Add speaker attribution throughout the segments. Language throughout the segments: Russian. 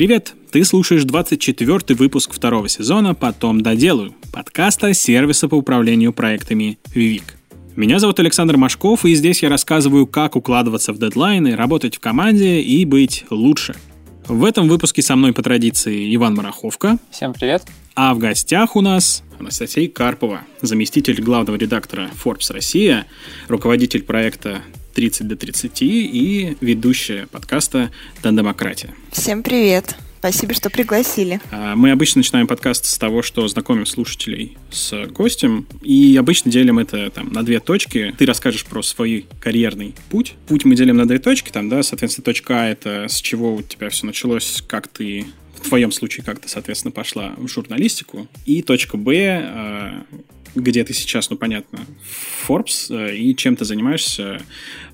Speaker 1: Привет! Ты слушаешь 24 выпуск второго сезона «Потом доделаю» подкаста сервиса по управлению проектами «Вивик». Меня зовут Александр Машков, и здесь я рассказываю, как укладываться в дедлайны, работать в команде и быть лучше. В этом выпуске со мной по традиции Иван Мараховка.
Speaker 2: Всем привет.
Speaker 1: А в гостях у нас Анастасия Карпова, заместитель главного редактора Forbes Россия, руководитель проекта 30 до 30 и ведущая подкаста «Тандемократия».
Speaker 3: Всем привет! Спасибо, что пригласили.
Speaker 1: А, мы обычно начинаем подкаст с того, что знакомим слушателей с гостем, и обычно делим это там на две точки. Ты расскажешь про свой карьерный путь. Путь мы делим на две точки, там, да, соответственно, точка А — это с чего у тебя все началось, как ты в твоем случае как ты, соответственно, пошла в журналистику. И точка Б, а, где ты сейчас, ну, понятно, Forbes, э, и чем ты занимаешься.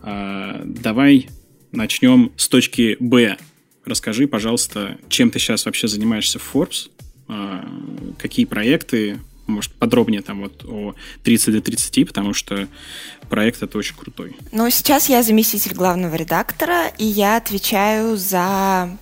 Speaker 1: А, давай начнем с точки Б. Расскажи, пожалуйста, чем ты сейчас вообще занимаешься в Forbes, а, какие проекты, может, подробнее там вот о 30 до 30, потому что проект это очень крутой.
Speaker 3: Ну, сейчас я заместитель главного редактора, и я отвечаю за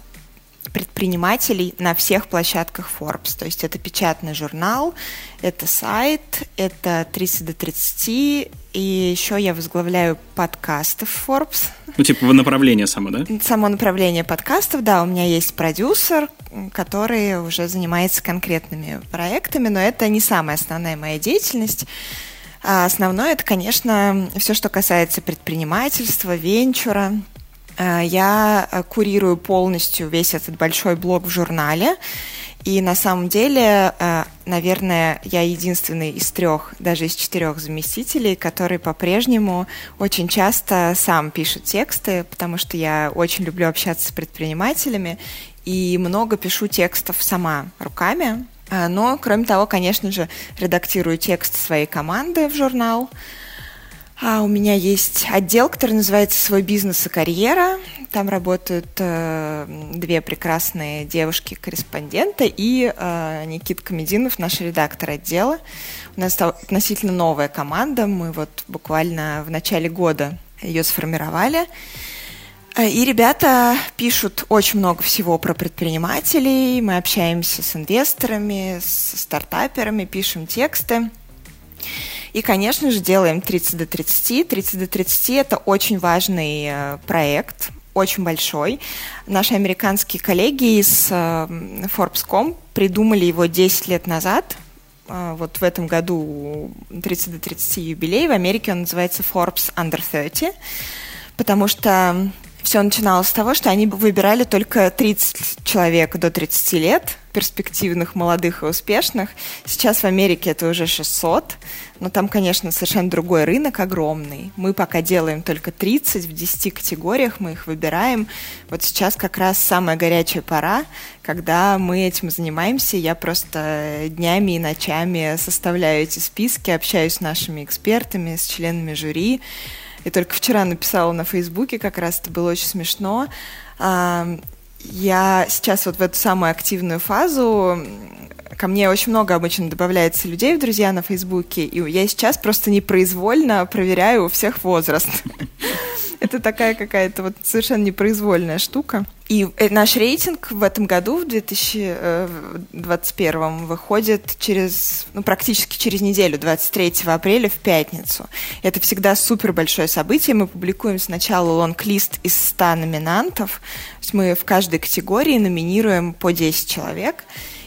Speaker 3: предпринимателей на всех площадках Forbes. То есть это печатный журнал, это сайт, это 30 до 30, и еще я возглавляю подкасты в Forbes.
Speaker 1: Ну, типа направление само, да?
Speaker 3: Само направление подкастов, да. У меня есть продюсер, который уже занимается конкретными проектами, но это не самая основная моя деятельность. А основное это, конечно, все, что касается предпринимательства, венчура, я э, курирую полностью весь этот большой блог в журнале. И на самом деле, э, наверное, я единственный из трех, даже из четырех заместителей, который по-прежнему очень часто сам пишет тексты, потому что я очень люблю общаться с предпринимателями и много пишу текстов сама руками. Но, кроме того, конечно же, редактирую текст своей команды в журнал. А у меня есть отдел, который называется «Свой бизнес и карьера». Там работают э, две прекрасные девушки-корреспонденты и э, Никита Комединов, наш редактор отдела. У нас относительно новая команда. Мы вот буквально в начале года ее сформировали. Э, и ребята пишут очень много всего про предпринимателей. Мы общаемся с инвесторами, с стартаперами, пишем тексты. И, конечно же, делаем 30 до 30. 30 до 30 – это очень важный э, проект, очень большой. Наши американские коллеги из э, Forbes.com придумали его 10 лет назад. Э, вот в этом году 30 до 30 юбилей. В Америке он называется Forbes Under 30, потому что все начиналось с того, что они выбирали только 30 человек до 30 лет, перспективных, молодых и успешных. Сейчас в Америке это уже 600, но там, конечно, совершенно другой рынок, огромный. Мы пока делаем только 30 в 10 категориях, мы их выбираем. Вот сейчас как раз самая горячая пора, когда мы этим занимаемся. Я просто днями и ночами составляю эти списки, общаюсь с нашими экспертами, с членами жюри. И только вчера написала на Фейсбуке, как раз это было очень смешно. Я сейчас вот в эту самую активную фазу ко мне очень много обычно добавляется людей в друзья на Фейсбуке, и я сейчас просто непроизвольно проверяю у всех возраст. Это такая какая-то вот совершенно непроизвольная штука. И э, наш рейтинг в этом году, в 2021, э, выходит через, ну, практически через неделю, 23 апреля в пятницу. Это всегда супер большое событие. Мы публикуем сначала лонг-лист из 100 номинантов. То есть мы в каждой категории номинируем по 10 человек.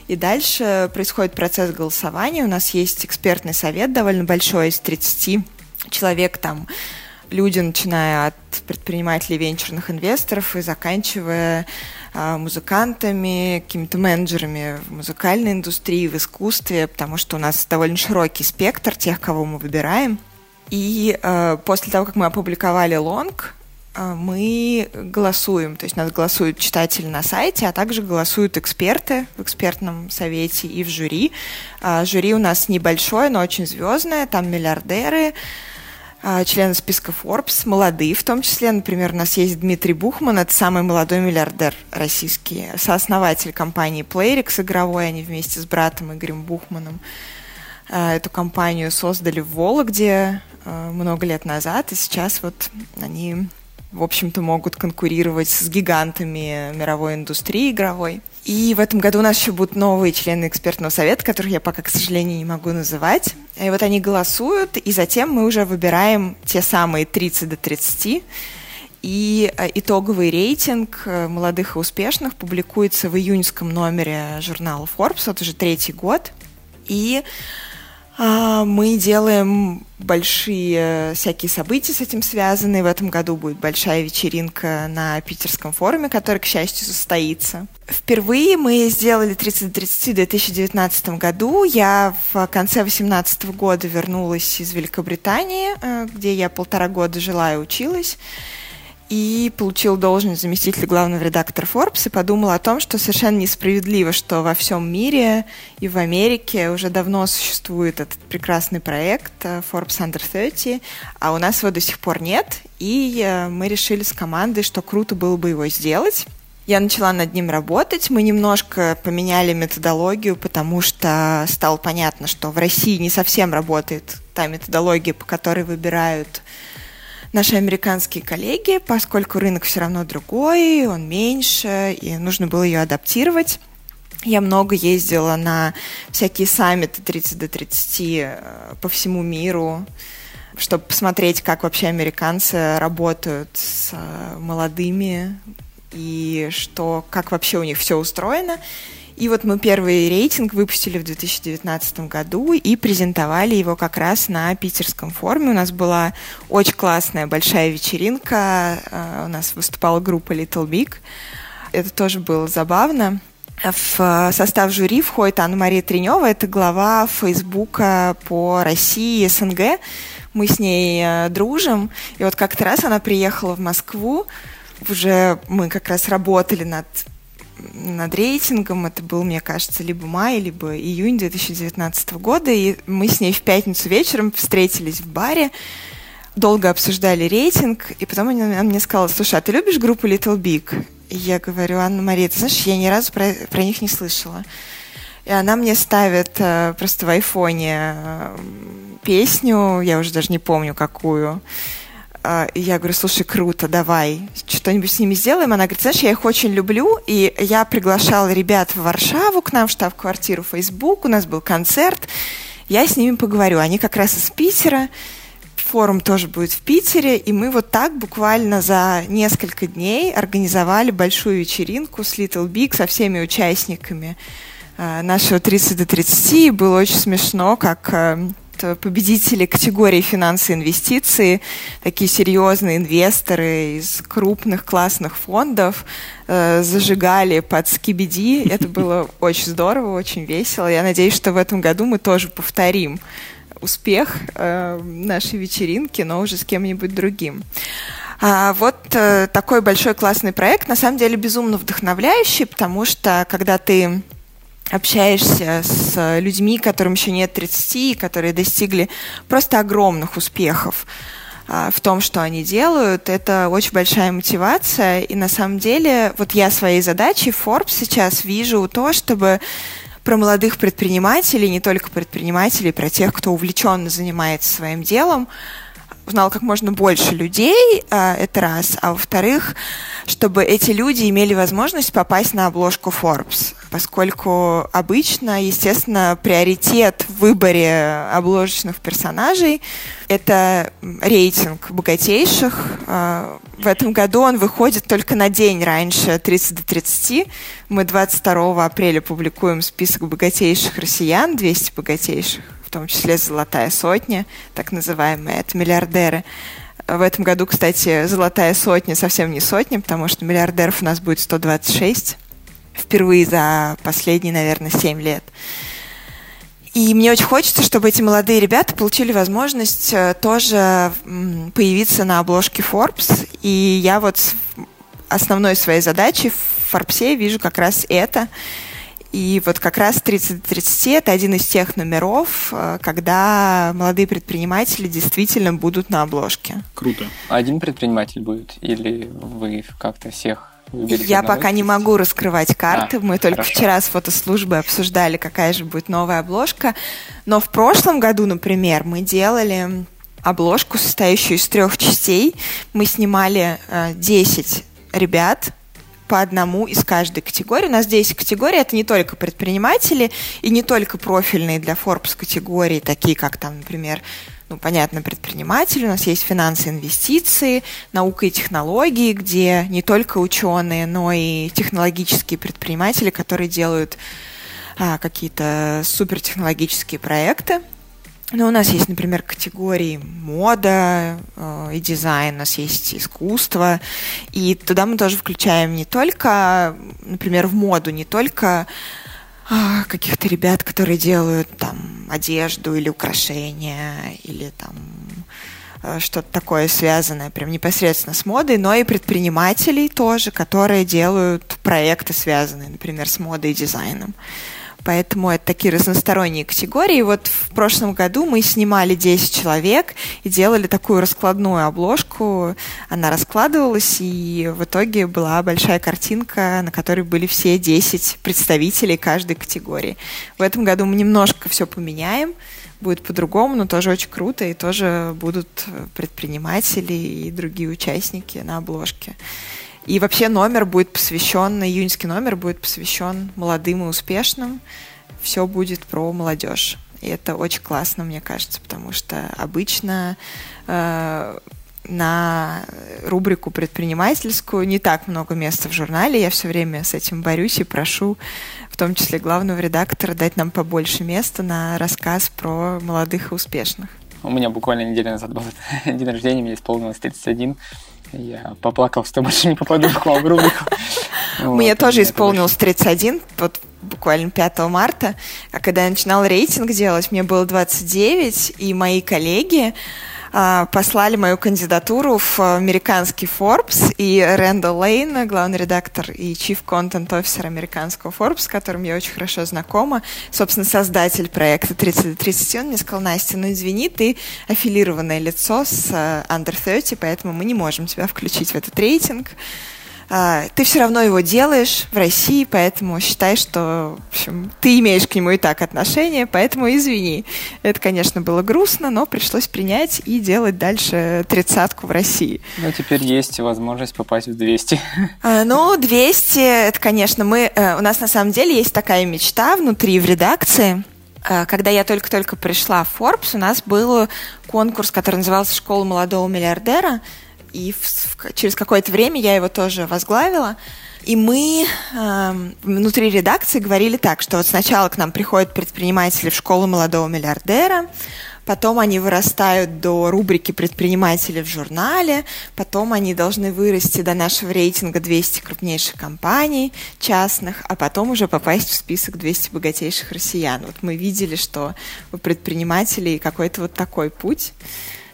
Speaker 3: И дальше происходит процесс голосования. У нас есть экспертный совет довольно большой, из 30 человек там люди, начиная от предпринимателей, венчурных инвесторов и заканчивая а, музыкантами, какими-то менеджерами в музыкальной индустрии, в искусстве, потому что у нас довольно широкий спектр тех, кого мы выбираем. И э, после того, как мы опубликовали лонг, э, мы голосуем, то есть нас голосуют читатели на сайте, а также голосуют эксперты в экспертном совете и в жюри. Э, жюри у нас небольшое, но очень звездное, там миллиардеры, члены списка Forbes, молодые в том числе. Например, у нас есть Дмитрий Бухман, это самый молодой миллиардер российский, сооснователь компании Playrix игровой, они вместе с братом Игорем Бухманом а, эту компанию создали в Вологде а, много лет назад, и сейчас вот они в общем-то, могут конкурировать с гигантами мировой индустрии игровой. И в этом году у нас еще будут новые члены экспертного совета, которых я пока, к сожалению, не могу называть. И вот они голосуют, и затем мы уже выбираем те самые 30 до 30. И э, итоговый рейтинг э, молодых и успешных публикуется в июньском номере журнала Forbes, вот уже третий год. И мы делаем большие всякие события с этим связанные. В этом году будет большая вечеринка на питерском форуме, который, к счастью, состоится. Впервые мы сделали 30 30 в 2019 году. Я в конце 2018 года вернулась из Великобритании, э, где я полтора года жила и училась и получил должность заместителя главного редактора Forbes и подумал о том, что совершенно несправедливо, что во всем мире и в Америке уже давно существует этот прекрасный проект э, Forbes Under 30, а у нас его до сих пор нет, и э, мы решили с командой, что круто было бы его сделать. Я начала над ним работать. Мы немножко поменяли методологию, потому что стало понятно, что в России не совсем работает та методология, по которой выбирают наши американские коллеги, поскольку рынок все равно другой, он меньше, и нужно было ее адаптировать. Я много ездила на всякие саммиты 30 до 30 э, по всему миру, чтобы посмотреть, как вообще американцы работают с э, молодыми и что, как вообще у них все устроено. И вот мы первый рейтинг выпустили в 2019 году и презентовали его как раз на питерском форуме. У нас была очень классная большая вечеринка. А, у нас выступала группа Little Big. Это тоже было забавно. В состав жюри входит Анна-Мария Тренева, это глава Фейсбука по России и СНГ. Мы с ней э, дружим. И вот как-то раз она приехала в Москву, уже мы как раз работали над над рейтингом. Это был, мне кажется, либо май, либо июнь 2019 года. И мы с ней в пятницу вечером встретились в баре, долго обсуждали рейтинг, и потом она мне сказала, слушай, а ты любишь группу Little Big? И я говорю, Анна-Мария, ты знаешь, я ни разу про, про них не слышала. И она мне ставит э, просто в айфоне э, песню, я уже даже не помню какую. А, и я говорю, слушай, круто, давай, что-нибудь с ними сделаем. Она говорит, знаешь, я их очень люблю, и я приглашала ребят в Варшаву к нам в штаб-квартиру Facebook, у нас был концерт, я с ними поговорю. Они как раз из Питера, форум тоже будет в Питере, и мы вот так буквально за несколько дней организовали большую вечеринку с Little Big, со всеми участниками а, нашего 30 до 30, и было очень смешно, как а, Э, победители категории финансы и инвестиции, такие серьезные инвесторы из крупных классных фондов э, зажигали под скибиди. Это было очень здорово, очень весело. Я надеюсь, что в этом году мы тоже повторим успех э, нашей вечеринки, но уже с кем-нибудь другим. А вот э, такой большой классный проект, на самом деле безумно вдохновляющий, потому что когда ты общаешься с людьми, которым еще нет 30, которые достигли просто огромных успехов а, в том, что они делают, это очень большая мотивация. И на самом деле, вот я своей задачей Forbes сейчас вижу то, чтобы про молодых предпринимателей, не только предпринимателей, про тех, кто увлеченно занимается своим делом, узнал как можно больше людей, а, это раз, а во-вторых, чтобы эти люди имели возможность попасть на обложку Forbes, поскольку обычно, естественно, приоритет в выборе обложечных персонажей – это рейтинг богатейших. А, в этом году он выходит только на день раньше 30 до 30. Мы 22 апреля публикуем список богатейших россиян, 200 богатейших в том числе «Золотая сотня», так называемые, это миллиардеры. В этом году, кстати, «Золотая сотня» совсем не сотня, потому что миллиардеров у нас будет 126 впервые за последние, наверное, 7 лет. И мне очень хочется, чтобы эти молодые ребята получили возможность э, тоже появиться на обложке Forbes. И я вот основной своей задачей в Forbes вижу как раз это. И вот как раз 30-30 это один из тех номеров, э, когда молодые предприниматели действительно будут на обложке.
Speaker 1: Круто.
Speaker 2: Один предприниматель будет или вы как-то всех
Speaker 3: я пока не могу раскрывать карты. А, Мы только хорошо. вчера с фотослужбой обсуждали, какая же будет новая обложка. Но в прошлом году, например, мы делали обложку, состоящую из трех частей. Мы снимали 10 ребят, по одному из каждой категории. У нас 10 категорий, это не только предприниматели и не только профильные для Forbes категории, такие как там, например, ну, понятно, предприниматели, у нас есть финансы, инвестиции, наука и технологии, где не только ученые, но и технологические предприниматели, которые делают а, какие-то супертехнологические проекты. Ну, у нас есть, например, категории мода э, и дизайн, у нас есть искусство, и туда мы тоже включаем не только, например, в моду, не только э, каких-то ребят, которые делают там одежду или украшения, или там э, что-то такое связанное прям непосредственно с модой, но и предпринимателей тоже, которые делают проекты, связанные, например, с модой и дизайном поэтому это такие разносторонние категории. Вот в прошлом году мы снимали 10 человек и делали такую раскладную обложку. Она раскладывалась, и в итоге была большая картинка, на которой были все 10 представителей каждой категории. В этом году мы немножко все поменяем будет по-другому, но тоже очень круто, и тоже будут предприниматели и другие участники на обложке. И вообще номер будет посвящен, июньский номер будет посвящен молодым и успешным. Все будет про молодежь. И это очень классно, мне кажется, потому что обычно э, на рубрику предпринимательскую не так много места в журнале. Я все время с этим борюсь и прошу, в том числе главного редактора, дать нам побольше места на рассказ про молодых и успешных.
Speaker 2: У меня буквально неделю назад был день рождения, мне исполнилось 31. Я поплакал, что больше не попаду в вам рубрику.
Speaker 3: Мне тоже исполнилось 31, вот буквально 5 марта, а когда я начинала рейтинг делать, мне было 29, и мои коллеги послали мою кандидатуру в американский Forbes, и Рэндалл Лейн, главный редактор и chief content officer американского Forbes, с которым я очень хорошо знакома, собственно, создатель проекта 30 до 30, он мне сказал, Настя, ну извини, ты аффилированное лицо с uh, Under 30, поэтому мы не можем тебя включить в этот рейтинг. А, ты все равно его делаешь в России, поэтому считай, что в общем, ты имеешь к нему и так отношение, поэтому извини. Это, конечно, было грустно, но пришлось принять и делать дальше тридцатку в России.
Speaker 2: Ну, теперь есть возможность попасть в 200.
Speaker 3: А, ну, 200, это, конечно, мы... Э, у нас на самом деле есть такая мечта внутри в редакции, а, когда я только-только пришла в Forbes, у нас был конкурс, который назывался «Школа молодого миллиардера», и в, в, через какое-то время я его тоже возглавила. И мы э, внутри редакции говорили так, что вот сначала к нам приходят предприниматели в школу молодого миллиардера, потом они вырастают до рубрики предприниматели в журнале, потом они должны вырасти до нашего рейтинга 200 крупнейших компаний частных, а потом уже попасть в список 200 богатейших россиян. Вот мы видели, что у предпринимателей какой-то вот такой путь.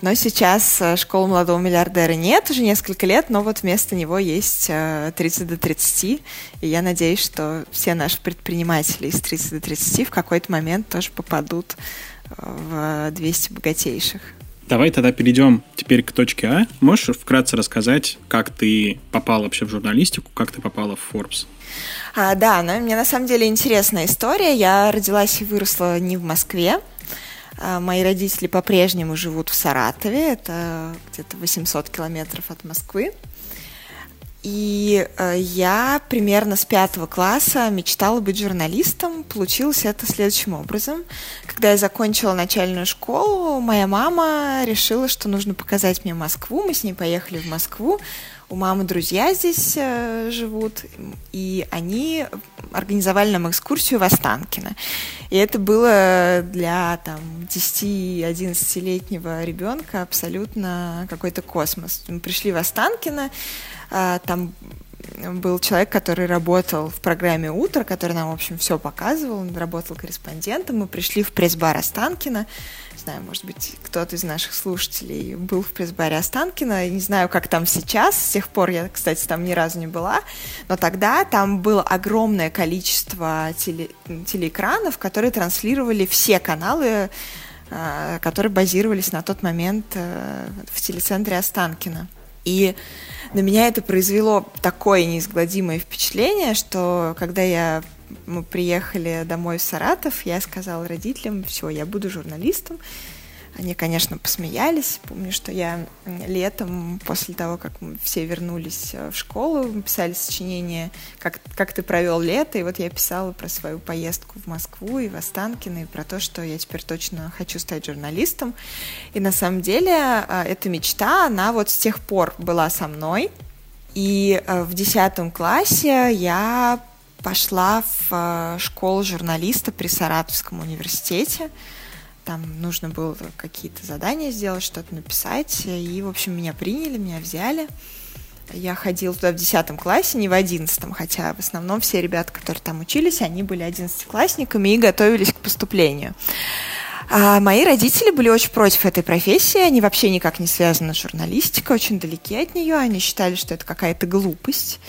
Speaker 3: Но сейчас э, школы молодого миллиардера нет уже несколько лет, но вот вместо него есть 30 э, до 30. И я надеюсь, что все наши предприниматели из 30 до 30 в какой-то момент тоже попадут э, в 200 богатейших.
Speaker 1: Давай тогда перейдем теперь к точке А. Можешь вкратце рассказать, как ты попала вообще в журналистику, как ты попала в Forbes?
Speaker 3: А, да, ну, мне на самом деле интересная история. Я родилась и выросла не в Москве. А, мои родители по-прежнему живут в Саратове, это где-то 800 километров от Москвы. И э, я примерно с пятого класса мечтала быть журналистом. Получилось это следующим образом. Когда я закончила начальную школу, моя мама решила, что нужно показать мне Москву. Мы с ней поехали в Москву. У мамы друзья здесь э, живут, и они организовали нам экскурсию в Останкино. И это было для там 10-11-летнего ребенка абсолютно какой-то космос. Мы пришли в Останкино, э, там был человек, который работал в программе «Утро», который нам, в общем, все показывал. Он работал корреспондентом. Мы пришли в пресс-бар Останкина знаю, может быть, кто-то из наших слушателей был в пресс-баре Останкина. Не знаю, как там сейчас. С тех пор я, кстати, там ни разу не была. Но тогда там было огромное количество теле телеэкранов, которые транслировали все каналы, э, которые базировались на тот момент э, в телецентре Останкина. И на меня это произвело такое неизгладимое впечатление, что когда я мы приехали домой в Саратов, я сказала родителям, все, я буду журналистом. Они, конечно, посмеялись. Помню, что я летом, после того, как мы все вернулись э, в школу, писали сочинение как, «Как ты провел лето», и вот я писала про свою поездку в Москву и в Останкино, и про то, что я теперь точно хочу стать журналистом. И на самом деле э, эта мечта, она вот с тех пор была со мной. И э, в десятом классе я пошла в школу журналиста при Саратовском университете. Там нужно было какие-то задания сделать, что-то написать. И, в общем, меня приняли, меня взяли. Я ходила туда в 10 классе, не в 11, хотя в основном все ребята, которые там учились, они были одиннадцатиклассниками и готовились к поступлению. А мои родители были очень против этой профессии, они вообще никак не связаны с журналистикой, очень далеки от нее, они считали, что это какая-то глупость.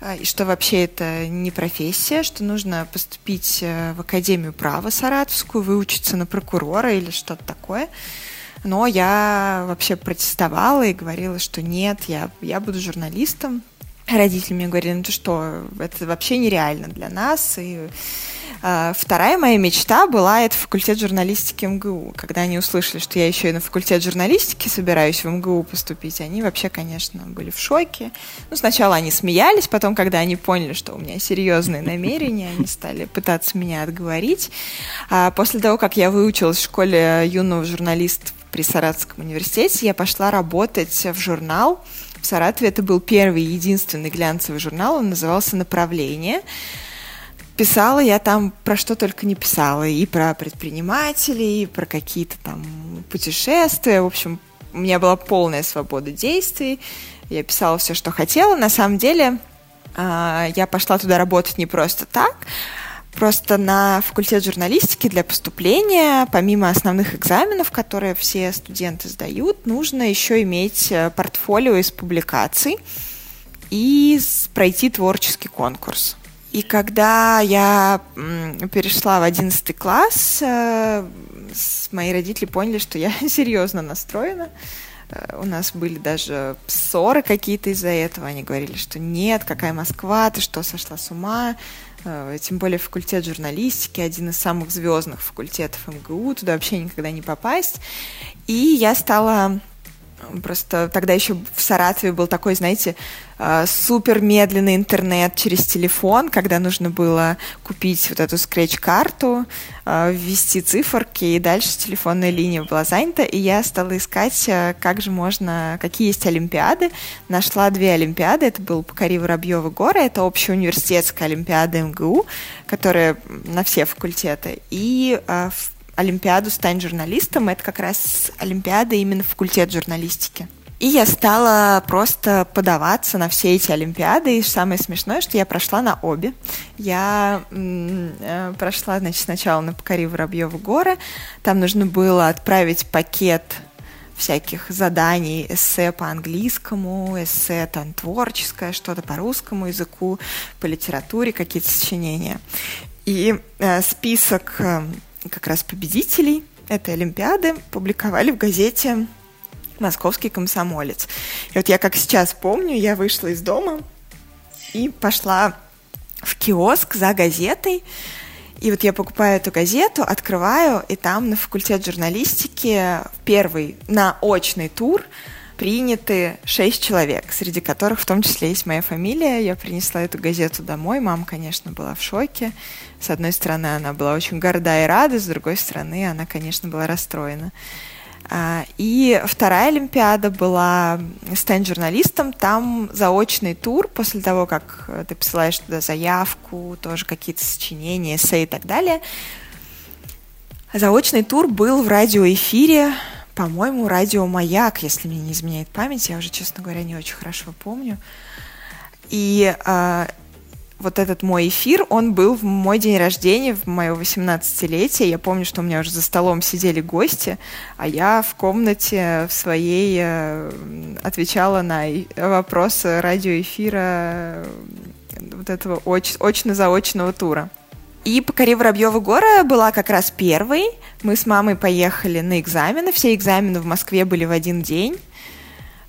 Speaker 3: А, и что вообще это не профессия, что нужно поступить э, в Академию права Саратовскую, выучиться на прокурора или что-то такое. Но я вообще протестовала и говорила, что нет, я, я буду журналистом. Родители мне говорили, ну ты что, это вообще нереально для нас, и вторая моя мечта была это факультет журналистики МГУ. Когда они услышали, что я еще и на факультет журналистики собираюсь в МГУ поступить, они вообще, конечно, были в шоке. Ну, сначала они смеялись, потом, когда они поняли, что у меня серьезные намерения, они стали пытаться меня отговорить. А после того, как я выучилась в школе юного журналиста при Саратовском университете, я пошла работать в журнал. В Саратове это был первый и единственный глянцевый журнал, он назывался «Направление». Писала я там про что только не писала. И про предпринимателей, и про какие-то там путешествия. В общем, у меня была полная свобода действий. Я писала все, что хотела. На самом деле, а, я пошла туда работать не просто так. Просто на факультет журналистики для поступления, помимо основных экзаменов, которые все студенты сдают, нужно еще иметь э, портфолио из публикаций и пройти творческий конкурс. И когда я перешла в одиннадцатый класс, э, мои родители поняли, что я серьезно настроена. Э, у нас были даже ссоры какие-то из-за этого. Они говорили, что нет, какая Москва, ты что, сошла с ума? Э, тем более факультет журналистики, один из самых звездных факультетов МГУ, туда вообще никогда не попасть. И я стала Просто тогда еще в Саратове был такой, знаете, а, супер медленный интернет через телефон, когда нужно было купить вот эту скретч-карту, а, ввести циферки, и дальше телефонная линия была занята, и я стала искать, а, как же можно, какие есть олимпиады. Нашла две олимпиады, это был «Покори Воробьевы горы», это общеуниверситетская олимпиада МГУ, которая на все факультеты, и в Олимпиаду «Стань журналистом». Это как раз Олимпиада именно факультет журналистики. И я стала просто подаваться на все эти Олимпиады. И самое смешное, что я прошла на обе. Я э, прошла, значит, сначала на «Покори Воробьевы горы». Там нужно было отправить пакет всяких заданий, эссе по английскому, эссе там творческое, что-то по русскому языку, по литературе, какие-то сочинения. И э, список э, как раз победителей этой Олимпиады публиковали в газете «Московский комсомолец». И вот я как сейчас помню, я вышла из дома и пошла в киоск за газетой, и вот я покупаю эту газету, открываю, и там на факультет журналистики первый на очный тур приняты шесть человек, среди которых в том числе есть моя фамилия. Я принесла эту газету домой. Мама, конечно, была в шоке. С одной стороны, она была очень горда и рада, с другой стороны, она, конечно, была расстроена. А, и вторая Олимпиада была «Стань журналистом». Там заочный тур после того, как ты посылаешь туда заявку, тоже какие-то сочинения, эссе и так далее. Заочный тур был в радиоэфире по-моему, радио «Маяк», если мне не изменяет память, я уже, честно говоря, не очень хорошо помню. И э, вот этот мой эфир, он был в мой день рождения, в мое 18-летие. Я помню, что у меня уже за столом сидели гости, а я в комнате в своей э, отвечала на вопросы радиоэфира э, вот этого оч- очно-заочного тура. И «Покори Воробьева гора» была как раз первой. Мы с мамой поехали на экзамены. Все экзамены в Москве были в один день.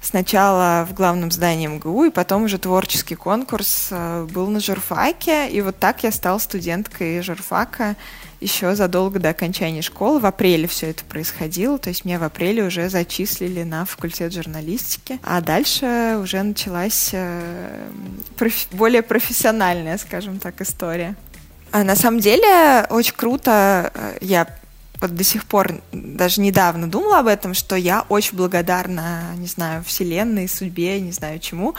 Speaker 3: Сначала в главном здании МГУ, и потом уже творческий конкурс э, был на журфаке. И вот так я стала студенткой журфака. еще задолго до окончания школы. В апреле все это происходило, то есть меня в апреле уже зачислили на факультет журналистики, а дальше уже началась э, профи- более профессиональная, скажем так, история. А на самом деле очень круто, э, я вот до сих пор даже недавно думала об этом, что я очень благодарна, не знаю, Вселенной, судьбе, не знаю чему,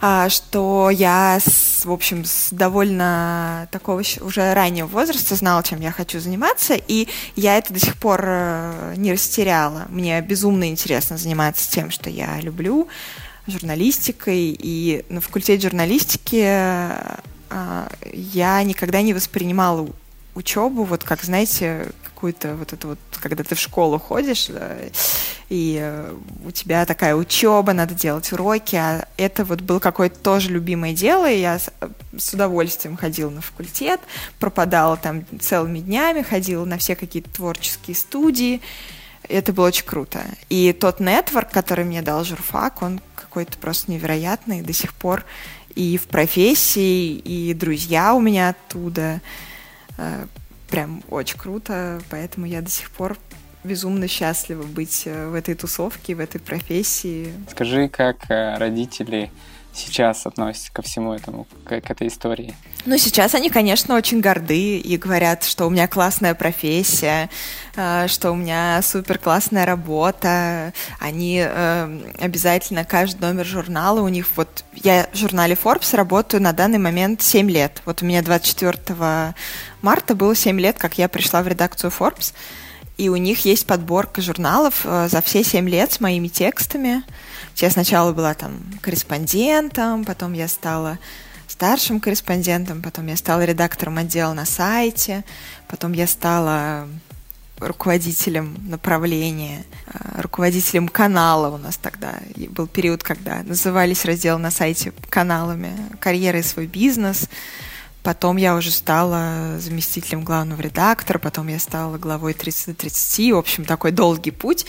Speaker 3: а, что я, с, в общем, с довольно такого уже раннего возраста знала, чем я хочу заниматься, и я это до сих пор э, не растеряла. Мне безумно интересно заниматься тем, что я люблю, журналистикой, и на факультете журналистики э, я никогда не воспринимала учебу, вот как, знаете, какую-то вот это вот, когда ты в школу ходишь, да, и э, у тебя такая учеба, надо делать уроки, а это вот было какое-то тоже любимое дело, и я с, с удовольствием ходила на факультет, пропадала там целыми днями, ходила на все какие-то творческие студии, это было очень круто. И тот нетворк, который мне дал журфак, он какой-то просто невероятный до сих пор и в профессии, и друзья у меня оттуда. Э, прям очень круто, поэтому я до сих пор безумно счастлива быть э, в этой тусовке, в этой профессии.
Speaker 2: Скажи, как э, родители сейчас относятся ко всему этому, к, к этой истории?
Speaker 3: Ну, сейчас они, конечно, очень горды и говорят, что у меня классная профессия, э, что у меня супер классная работа. Они обязательно каждый номер журнала у них вот я в журнале Forbes работаю на данный момент 7 лет. Вот у меня 24 марта было 7 лет, как я пришла в редакцию Forbes, и у них есть подборка журналов э, за все 7 лет с моими текстами. Я сначала была там корреспондентом, потом я стала старшим корреспондентом, потом я стала редактором отдела на сайте, потом я стала руководителем направления, э, руководителем канала у нас тогда. Был период, когда назывались разделы на сайте каналами «Карьера и свой бизнес», Потом я уже стала заместителем главного редактора, потом я стала главой 30 30. В общем, такой долгий путь.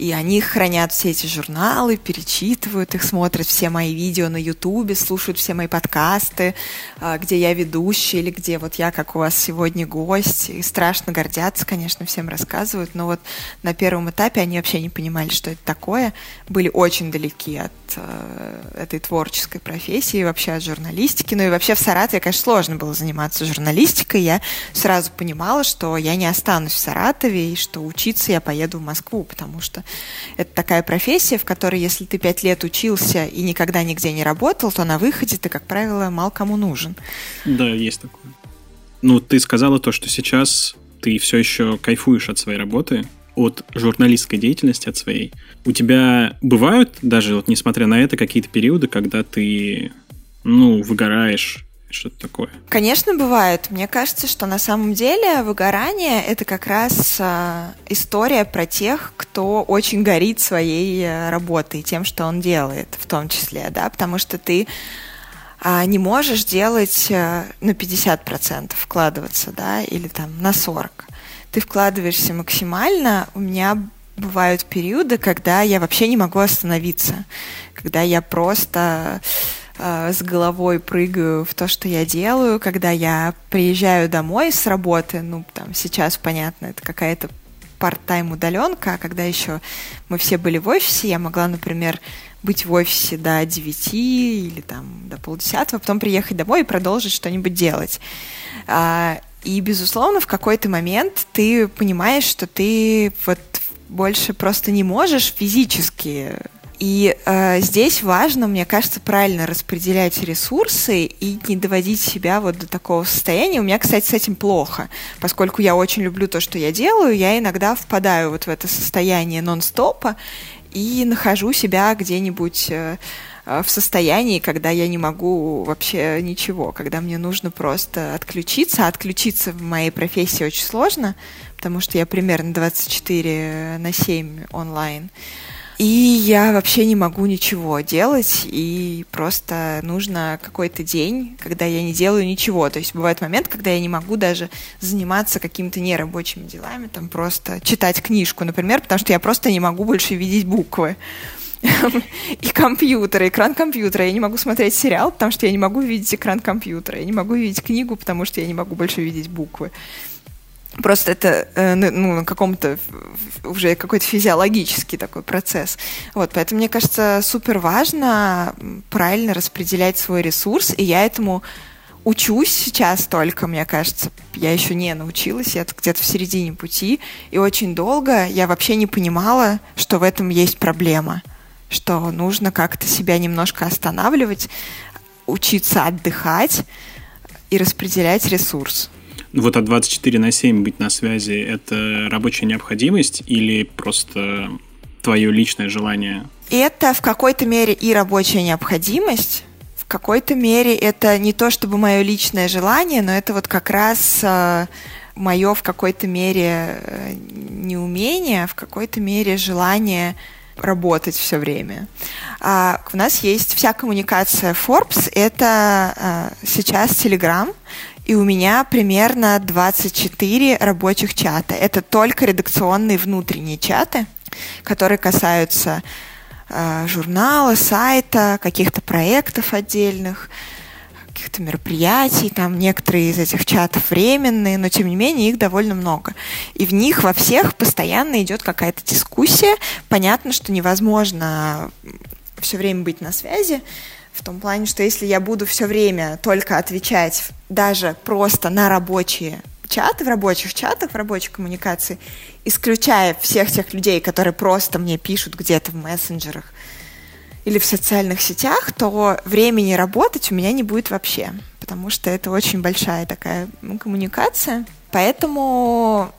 Speaker 3: И они хранят все эти журналы, перечитывают их, смотрят все мои видео на Ютубе, слушают все мои подкасты, а, где я ведущая или где вот я, как у вас сегодня, гость. И страшно гордятся, конечно, всем рассказывают. Но вот на первом этапе они вообще не понимали, что это такое. Были очень далеки от э, этой творческой профессии, вообще от журналистики. Ну и вообще в Саратове, конечно, сложно было заниматься журналистикой. Я сразу понимала, что я не останусь в Саратове и что учиться я поеду в Москву, потому что это такая профессия, в которой, если ты пять лет учился и никогда нигде не работал, то на выходе ты, как правило, мало кому нужен.
Speaker 1: Да, есть такое. Ну, ты сказала то, что сейчас ты все еще кайфуешь от своей работы, от журналистской деятельности, от своей. У тебя бывают, даже вот несмотря на это, какие-то периоды, когда ты, ну, выгораешь что-то такое?
Speaker 3: Конечно, бывает. Мне кажется, что на самом деле выгорание — это как раз э, история про тех, кто очень горит своей э, работой, тем, что он делает в том числе, да, потому что ты э, не можешь делать э, на 50% вкладываться, да, или там на 40%. Ты вкладываешься максимально. У меня бывают периоды, когда я вообще не могу остановиться, когда я просто с головой прыгаю в то, что я делаю, когда я приезжаю домой с работы, ну, там, сейчас, понятно, это какая-то part-time удаленка, а когда еще мы все были в офисе, я могла, например, быть в офисе до 9 или там до полдесятого, потом приехать домой и продолжить что-нибудь делать. А, и, безусловно, в какой-то момент ты понимаешь, что ты вот больше просто не можешь физически и э, здесь важно, мне кажется, правильно распределять ресурсы и не доводить себя вот до такого состояния. У меня, кстати, с этим плохо, поскольку я очень люблю то, что я делаю, я иногда впадаю вот в это состояние нон-стопа и нахожу себя где-нибудь э, в состоянии, когда я не могу вообще ничего, когда мне нужно просто отключиться. А отключиться в моей профессии очень сложно, потому что я примерно 24 на 7 онлайн. И я вообще не могу ничего делать, и просто нужно какой-то день, когда я не делаю ничего. То есть бывает момент, когда я не могу даже заниматься какими-то нерабочими делами, там просто читать книжку, например, потому что я просто не могу больше видеть буквы и компьютер, экран компьютера. Я не могу смотреть сериал, потому что я не могу видеть экран компьютера. Я не могу видеть книгу, потому что я не могу больше видеть буквы. Просто это э, ну, на каком-то уже какой-то физиологический такой процесс. Вот, поэтому мне кажется супер важно правильно распределять свой ресурс, и я этому учусь сейчас только, мне кажется. Я еще не научилась, я где-то в середине пути, и очень долго я вообще не понимала, что в этом есть проблема, что нужно как-то себя немножко останавливать, учиться отдыхать и распределять ресурс.
Speaker 1: Вот от 24 на 7 быть на связи – это рабочая необходимость или просто твое личное желание?
Speaker 3: Это в какой-то мере и рабочая необходимость, в какой-то мере это не то чтобы мое личное желание, но это вот как раз э, мое в какой-то мере э, неумение, в какой-то мере желание работать все время. А у нас есть вся коммуникация Forbes, это а, сейчас Telegram, и у меня примерно 24 рабочих чата. Это только редакционные внутренние чаты, которые касаются э, журнала, сайта, каких-то проектов отдельных, каких-то мероприятий. Там некоторые из этих чатов временные, но тем не менее их довольно много. И в них во всех постоянно идет какая-то дискуссия. Понятно, что невозможно все время быть на связи, в том плане, что если я буду все время только отвечать даже просто на рабочие чаты, в рабочих чатах, в рабочей коммуникации, исключая всех тех людей, которые просто мне пишут где-то в мессенджерах или в социальных сетях, то времени работать у меня не будет вообще, потому что это очень большая такая коммуникация. Поэтому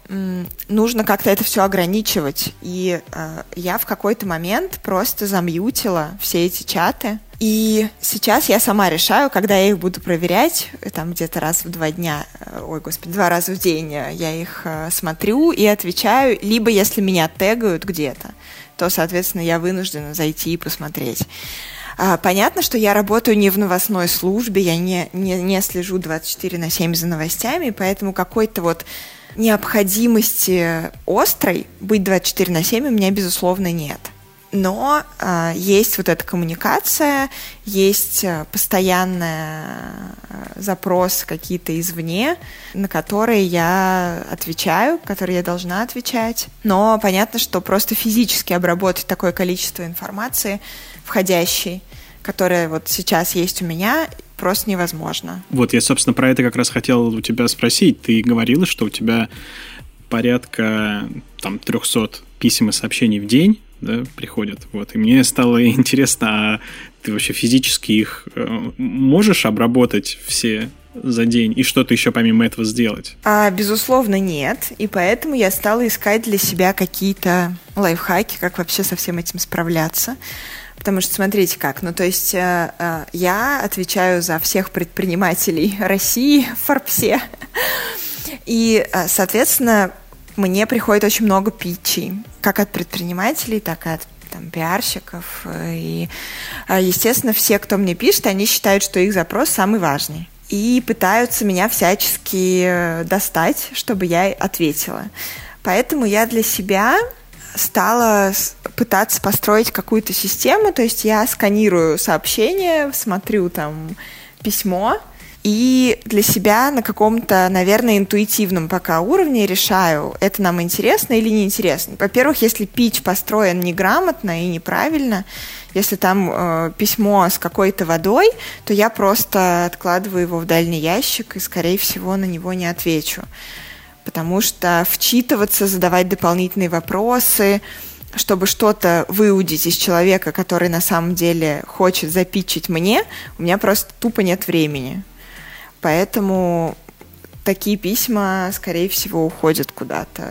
Speaker 3: нужно как-то это все ограничивать. И э, я в какой-то момент просто замьютила все эти чаты, и сейчас я сама решаю, когда я их буду проверять, там где-то раз в два дня, э, ой, господи, два раза в день я их э, смотрю и отвечаю, либо если меня тегают где-то, то, соответственно, я вынуждена зайти и посмотреть. А, понятно, что я работаю не в новостной службе, я не, не, не слежу 24 на 7 за новостями, поэтому какой-то вот необходимости острой быть 24 на 7 у меня, безусловно, нет но э, есть вот эта коммуникация, есть э, постоянный э, запрос какие-то извне, на которые я отвечаю, которые я должна отвечать. Но понятно, что просто физически обработать такое количество информации входящей, которая вот сейчас есть у меня, просто невозможно.
Speaker 1: Вот, я, собственно, про это как раз хотел у тебя спросить. Ты говорила, что у тебя порядка там 300 писем и сообщений в день да, приходят. Вот. И мне стало интересно, а ты вообще физически их э, можешь обработать все за день и что-то еще помимо этого сделать?
Speaker 3: А, безусловно, нет. И поэтому я стала искать для себя какие-то лайфхаки, как вообще со всем этим справляться. Потому что смотрите как, ну то есть э, э, я отвечаю за всех предпринимателей России в Форбсе. И, э, соответственно, мне приходит очень много питчей, как от предпринимателей, так и от там, пиарщиков. И, а, естественно, все, кто мне пишет, они считают, что их запрос самый важный. И пытаются меня всячески э, достать, чтобы я ответила. Поэтому я для себя стала пытаться построить какую-то систему, то есть я сканирую сообщение, смотрю там письмо, и для себя на каком-то, наверное, интуитивном пока уровне решаю, это нам интересно или неинтересно. Во-первых, если пич построен неграмотно и неправильно, если там э, письмо с какой-то водой, то я просто откладываю его в дальний ящик и, скорее всего, на него не отвечу. Потому что вчитываться, задавать дополнительные вопросы, чтобы что-то выудить из человека, который на самом деле хочет запичить мне, у меня просто тупо нет времени. Поэтому такие письма, скорее всего, уходят куда-то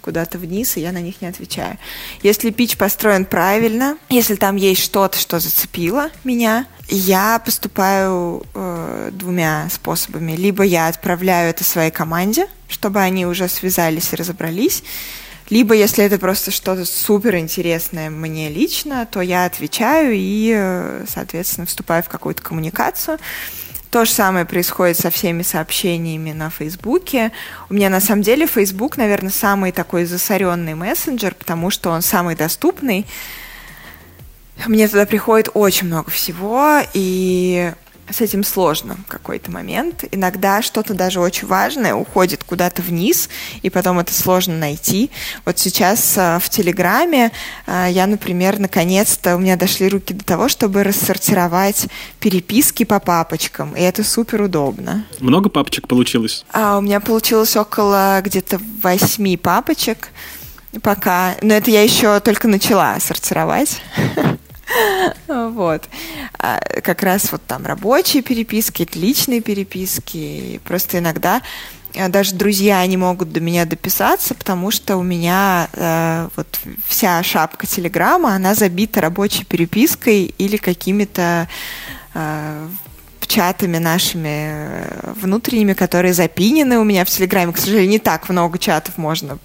Speaker 3: куда-то вниз, и я на них не отвечаю. Если пич построен правильно, если там есть что-то, что зацепило меня, я поступаю э, двумя способами. Либо я отправляю это своей команде, чтобы они уже связались и разобрались, либо, если это просто что-то супер интересное мне лично, то я отвечаю и, э, соответственно, вступаю в какую-то коммуникацию. То же самое происходит со всеми сообщениями на Фейсбуке. У меня на самом деле Фейсбук, наверное, самый такой засоренный мессенджер, потому что он самый доступный. Мне туда приходит очень много всего, и с этим сложно в какой-то момент. Иногда что-то даже очень важное уходит куда-то вниз, и потом это сложно найти. Вот сейчас э, в Телеграме э, я, например, наконец-то у меня дошли руки до того, чтобы рассортировать переписки по папочкам, и это супер удобно.
Speaker 1: Много папочек получилось?
Speaker 3: А, у меня получилось около где-то восьми папочек пока, но это я еще только начала сортировать. Вот. А, как раз вот там рабочие переписки, личные переписки. Просто иногда а, даже друзья не могут до меня дописаться, потому что у меня э, вот вся шапка Телеграма, она забита рабочей перепиской или какими-то э, чатами нашими э, внутренними, которые запинены у меня в Телеграме. К сожалению, не так много чатов можно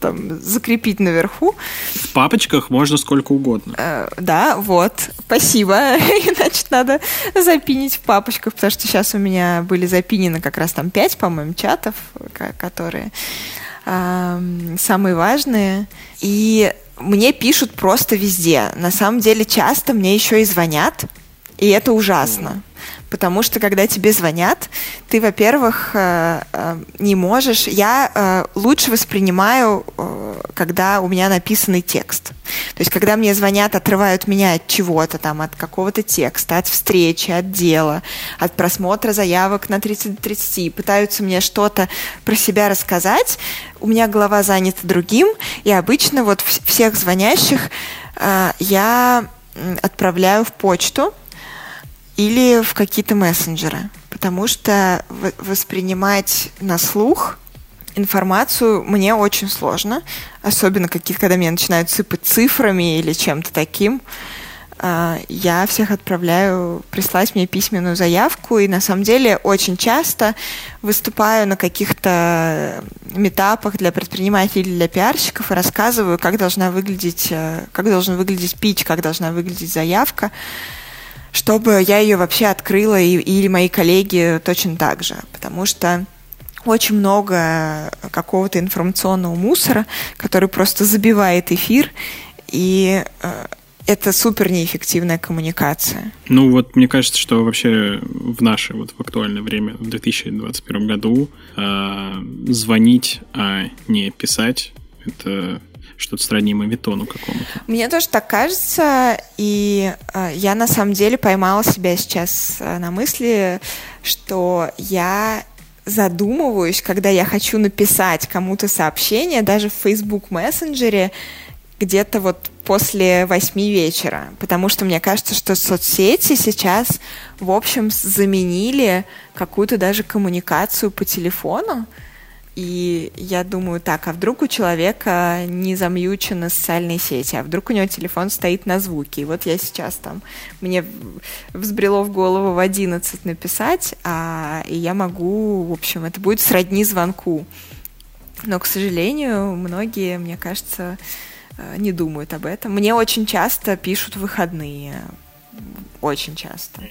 Speaker 3: там, закрепить наверху.
Speaker 1: В папочках можно сколько угодно.
Speaker 3: Э, да, вот. Спасибо. Значит, надо запинить в папочках, потому что сейчас у меня были запинены как раз там пять, по-моему, чатов, которые э, самые важные. И мне пишут просто везде. На самом деле часто мне еще и звонят, и это ужасно. Потому что, когда тебе звонят, ты, во-первых, э, э, не можешь... Я э, лучше воспринимаю, когда у меня написанный текст. То есть, когда мне звонят, отрывают меня от чего-то, там, от какого-то текста, от встречи, от дела, от просмотра заявок на 30 30, пытаются мне что-то про себя рассказать, у меня голова занята другим, и обычно вот всех звонящих я отправляю в почту, или в какие-то мессенджеры, потому что воспринимать на слух информацию мне очень сложно, особенно какие-то, когда мне начинают сыпать цифрами или чем-то таким. А, я всех отправляю прислать мне письменную заявку, и на самом деле очень часто выступаю на каких-то метапах для предпринимателей для пиарщиков и рассказываю, как должна выглядеть, э, как должен выглядеть пич, как должна выглядеть заявка чтобы я ее вообще открыла, и, или мои коллеги точно так же, потому что очень много какого-то информационного мусора, который просто забивает эфир, и э, это супер неэффективная коммуникация.
Speaker 1: Ну вот мне кажется, что вообще в наше вот в актуальное время, в 2021 году, э, звонить, а не писать, это что-то сродни мавитону какому-то.
Speaker 3: Мне тоже так кажется, и э, я на самом деле поймала себя сейчас э, на мысли, что я задумываюсь, когда я хочу написать кому-то сообщение, даже в Facebook мессенджере, где-то вот после восьми вечера, потому что мне кажется, что соцсети сейчас, в общем, заменили какую-то даже коммуникацию по телефону, и я думаю, так, а вдруг у человека не замьючены социальные сети, а вдруг у него телефон стоит на звуке. И вот я сейчас там, мне взбрело в голову в 11 написать, а, и я могу, в общем, это будет сродни звонку. Но, к сожалению, многие, мне кажется, э, не думают об этом. Мне очень часто пишут выходные. Очень часто.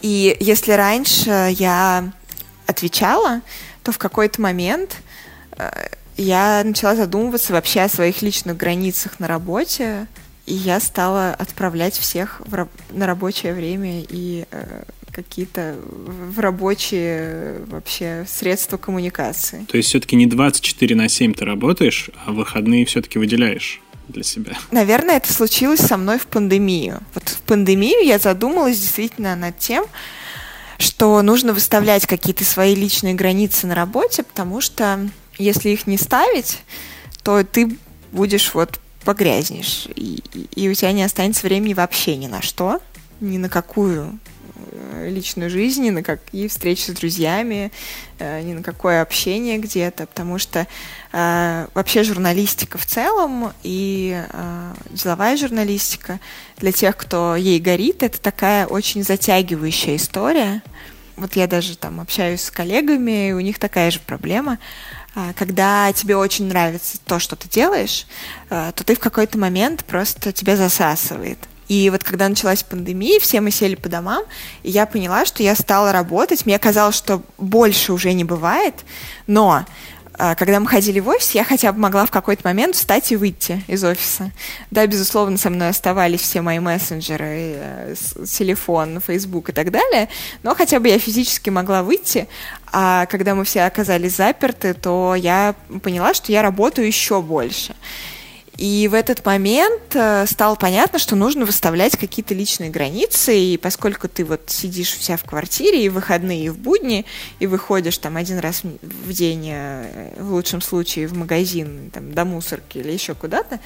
Speaker 3: И если раньше я отвечала, то в какой-то момент э, я начала задумываться вообще о своих личных границах на работе, и я стала отправлять всех в, на рабочее время и э, какие-то в рабочие вообще средства коммуникации.
Speaker 1: То есть все-таки не 24 на 7 ты работаешь, а выходные все-таки выделяешь? для себя?
Speaker 3: Наверное, это случилось со мной в пандемию. Вот в пандемию я задумалась действительно над тем, что нужно выставлять какие-то свои личные границы на работе, потому что если их не ставить, то ты будешь вот погрязнешь, и, и у тебя не останется времени вообще ни на что, ни на какую личную жизнь, ни на какие встречи с друзьями, э, ни на какое общение где-то, потому что э, вообще журналистика в целом и э, деловая журналистика для тех, кто ей горит, это такая очень затягивающая история. Вот я даже там общаюсь с коллегами, и у них такая же проблема. А, когда тебе очень нравится то, что ты делаешь, то ты в какой-то момент просто тебя засасывает. И вот когда началась пандемия, все мы сели по домам, и я поняла, что я стала работать. Мне казалось, что больше уже не бывает, но а, когда мы ходили в офис, я хотя бы могла в какой-то момент встать и выйти из офиса. Да, безусловно, со мной оставались все мои мессенджеры, э, телефон, Facebook и так далее, но хотя бы я физически могла выйти, а когда мы все оказались заперты, то я поняла, что я работаю еще больше. И в этот момент э, стало понятно, что нужно выставлять какие-то личные границы, и поскольку ты вот сидишь себя в квартире и в выходные, и в будни, и выходишь там один раз в день, э, в лучшем случае, в магазин, там, до мусорки или еще куда-то,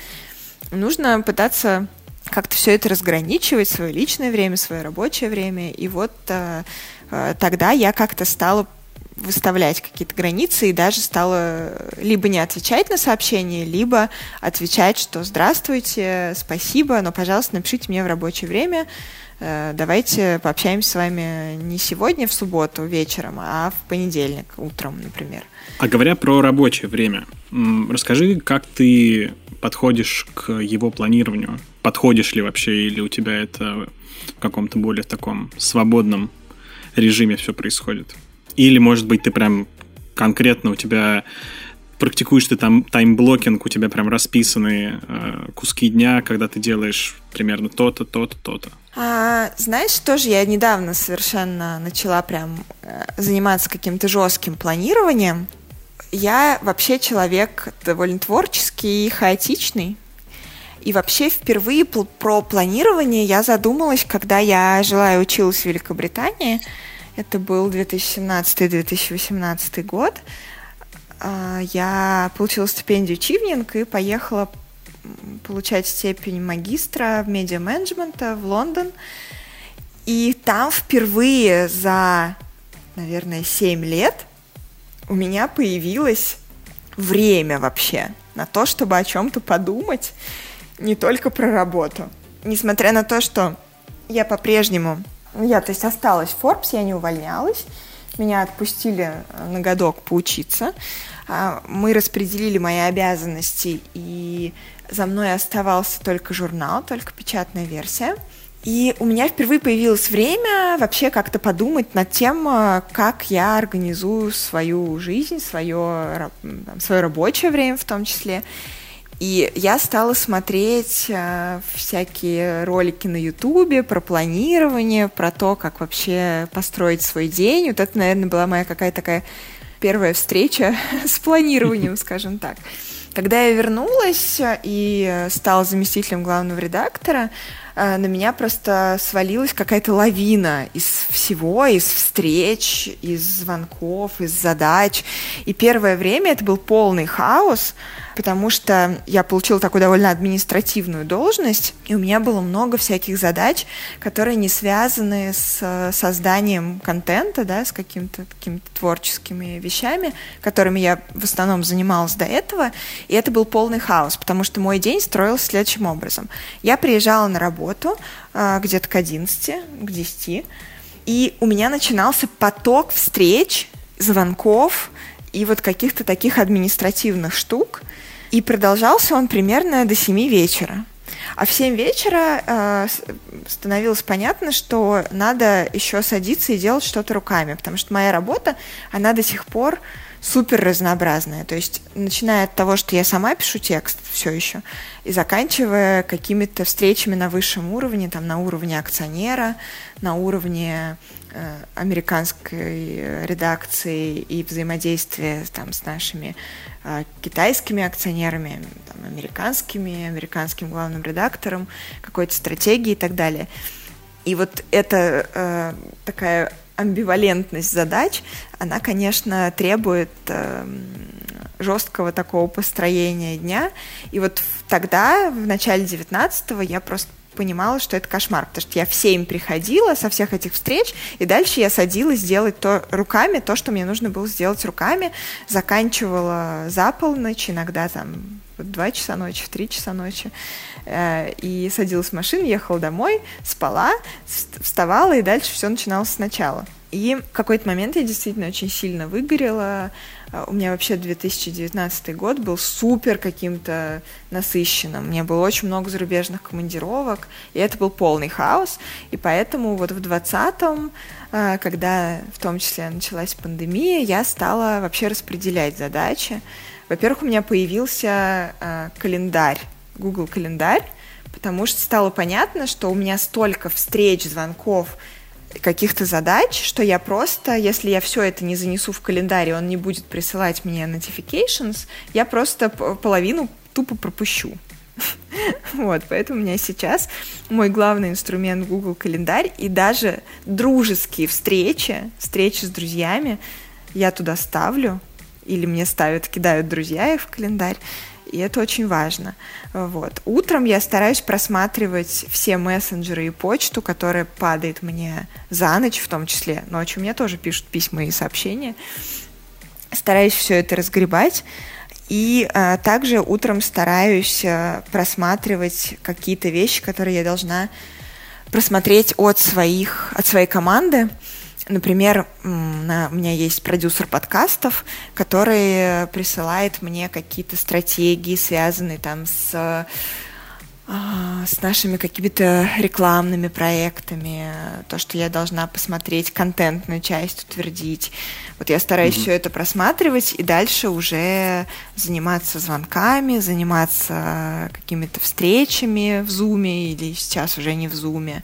Speaker 3: нужно пытаться как-то все это разграничивать, свое личное время, свое рабочее время. И вот э, э, тогда я как-то стала выставлять какие-то границы и даже стала либо не отвечать на сообщения, либо отвечать, что «Здравствуйте, спасибо, но, пожалуйста, напишите мне в рабочее время, э, давайте пообщаемся с вами не сегодня в субботу вечером, а в понедельник утром, например».
Speaker 1: А говоря про рабочее время, расскажи, как ты подходишь к его планированию? Подходишь ли вообще, или у тебя это в каком-то более таком свободном режиме все происходит? Или, может быть, ты прям конкретно у тебя практикуешь ты там time blocking, у тебя прям расписаны э, куски дня, когда ты делаешь примерно то-то, то-то, то-то.
Speaker 3: А, знаешь, тоже я недавно совершенно начала прям э, заниматься каким-то жестким планированием. Я вообще человек довольно творческий и хаотичный. И вообще впервые про планирование я задумалась, когда я жила и училась в Великобритании – это был 2017-2018 год. А, я получила стипендию Чивнинг и поехала получать степень магистра в медиа-менеджмента в Лондон. И там впервые за, наверное, 7 лет у меня появилось время вообще на то, чтобы о чем-то подумать, не только про работу. Несмотря на то, что я по-прежнему я, то есть, осталась в Forbes, я не увольнялась. Меня отпустили э, на годок поучиться. А, мы распределили мои обязанности, и за мной оставался только журнал, только печатная версия. И у меня впервые появилось время вообще как-то подумать над тем, э, как я организую свою жизнь, свое, свое рабочее время в том числе. И я стала смотреть э, всякие ролики на Ютубе про планирование, про то, как вообще построить свой день. Вот это, наверное, была моя какая-то такая первая встреча с планированием, скажем так. Когда я вернулась и стала заместителем главного редактора, э, на меня просто свалилась какая-то лавина из всего, из встреч, из звонков, из задач. И первое время это был полный хаос, потому что я получила такую довольно административную должность, и у меня было много всяких задач, которые не связаны с э, созданием контента, да, с какими-то такими творческими вещами, которыми я в основном занималась до этого, и это был полный хаос, потому что мой день строился следующим образом. Я приезжала на работу э, где-то к 11, к 10, и у меня начинался поток встреч, звонков и вот каких-то таких административных штук – и продолжался он примерно до 7 вечера. А в 7 вечера э, становилось понятно, что надо еще садиться и делать что-то руками, потому что моя работа, она до сих пор супер разнообразная. То есть, начиная от того, что я сама пишу текст все еще, и заканчивая какими-то встречами на высшем уровне, там, на уровне акционера, на уровне американской редакции и взаимодействия там, с нашими э, китайскими акционерами, там, американскими, американским главным редактором, какой-то стратегии и так далее. И вот это э, такая амбивалентность задач, она, конечно, требует э, жесткого такого построения дня. И вот тогда, в начале 19-го, я просто понимала, что это кошмар, потому что я в 7 приходила со всех этих встреч, и дальше я садилась делать то руками, то, что мне нужно было сделать руками, заканчивала за полночь, иногда там в 2 часа ночи, в 3 часа ночи, э, и садилась в машину, ехала домой, спала, вставала, и дальше все начиналось сначала. И в какой-то момент я действительно очень сильно выгорела, у меня вообще 2019 год был супер каким-то насыщенным. Мне было очень много зарубежных командировок, и это был полный хаос. И поэтому вот в 2020 а, когда в том числе началась пандемия, я стала вообще распределять задачи. Во-первых, у меня появился э, календарь, Google календарь, потому что стало понятно, что у меня столько встреч, звонков, каких-то задач, что я просто, если я все это не занесу в календарь, он не будет присылать мне notifications, я просто половину тупо пропущу. Вот, поэтому у меня сейчас мой главный инструмент Google календарь, и даже дружеские встречи, встречи с друзьями я туда ставлю, или мне ставят, кидают друзья их в календарь, и это очень важно. Вот. Утром я стараюсь просматривать все мессенджеры и почту, которая падает мне за ночь, в том числе ночью мне тоже пишут письма и сообщения. Стараюсь все это разгребать. И а, также утром стараюсь а, просматривать какие-то вещи, которые я должна просмотреть от своих, от своей команды. Например, у меня есть продюсер подкастов, который присылает мне какие-то стратегии, связанные там с а, с нашими какими-то рекламными проектами, то, что я должна посмотреть контентную часть, утвердить. Вот я стараюсь mm-hmm. все это просматривать и дальше уже заниматься звонками, заниматься какими-то встречами в Зуме или сейчас уже не в Зуме.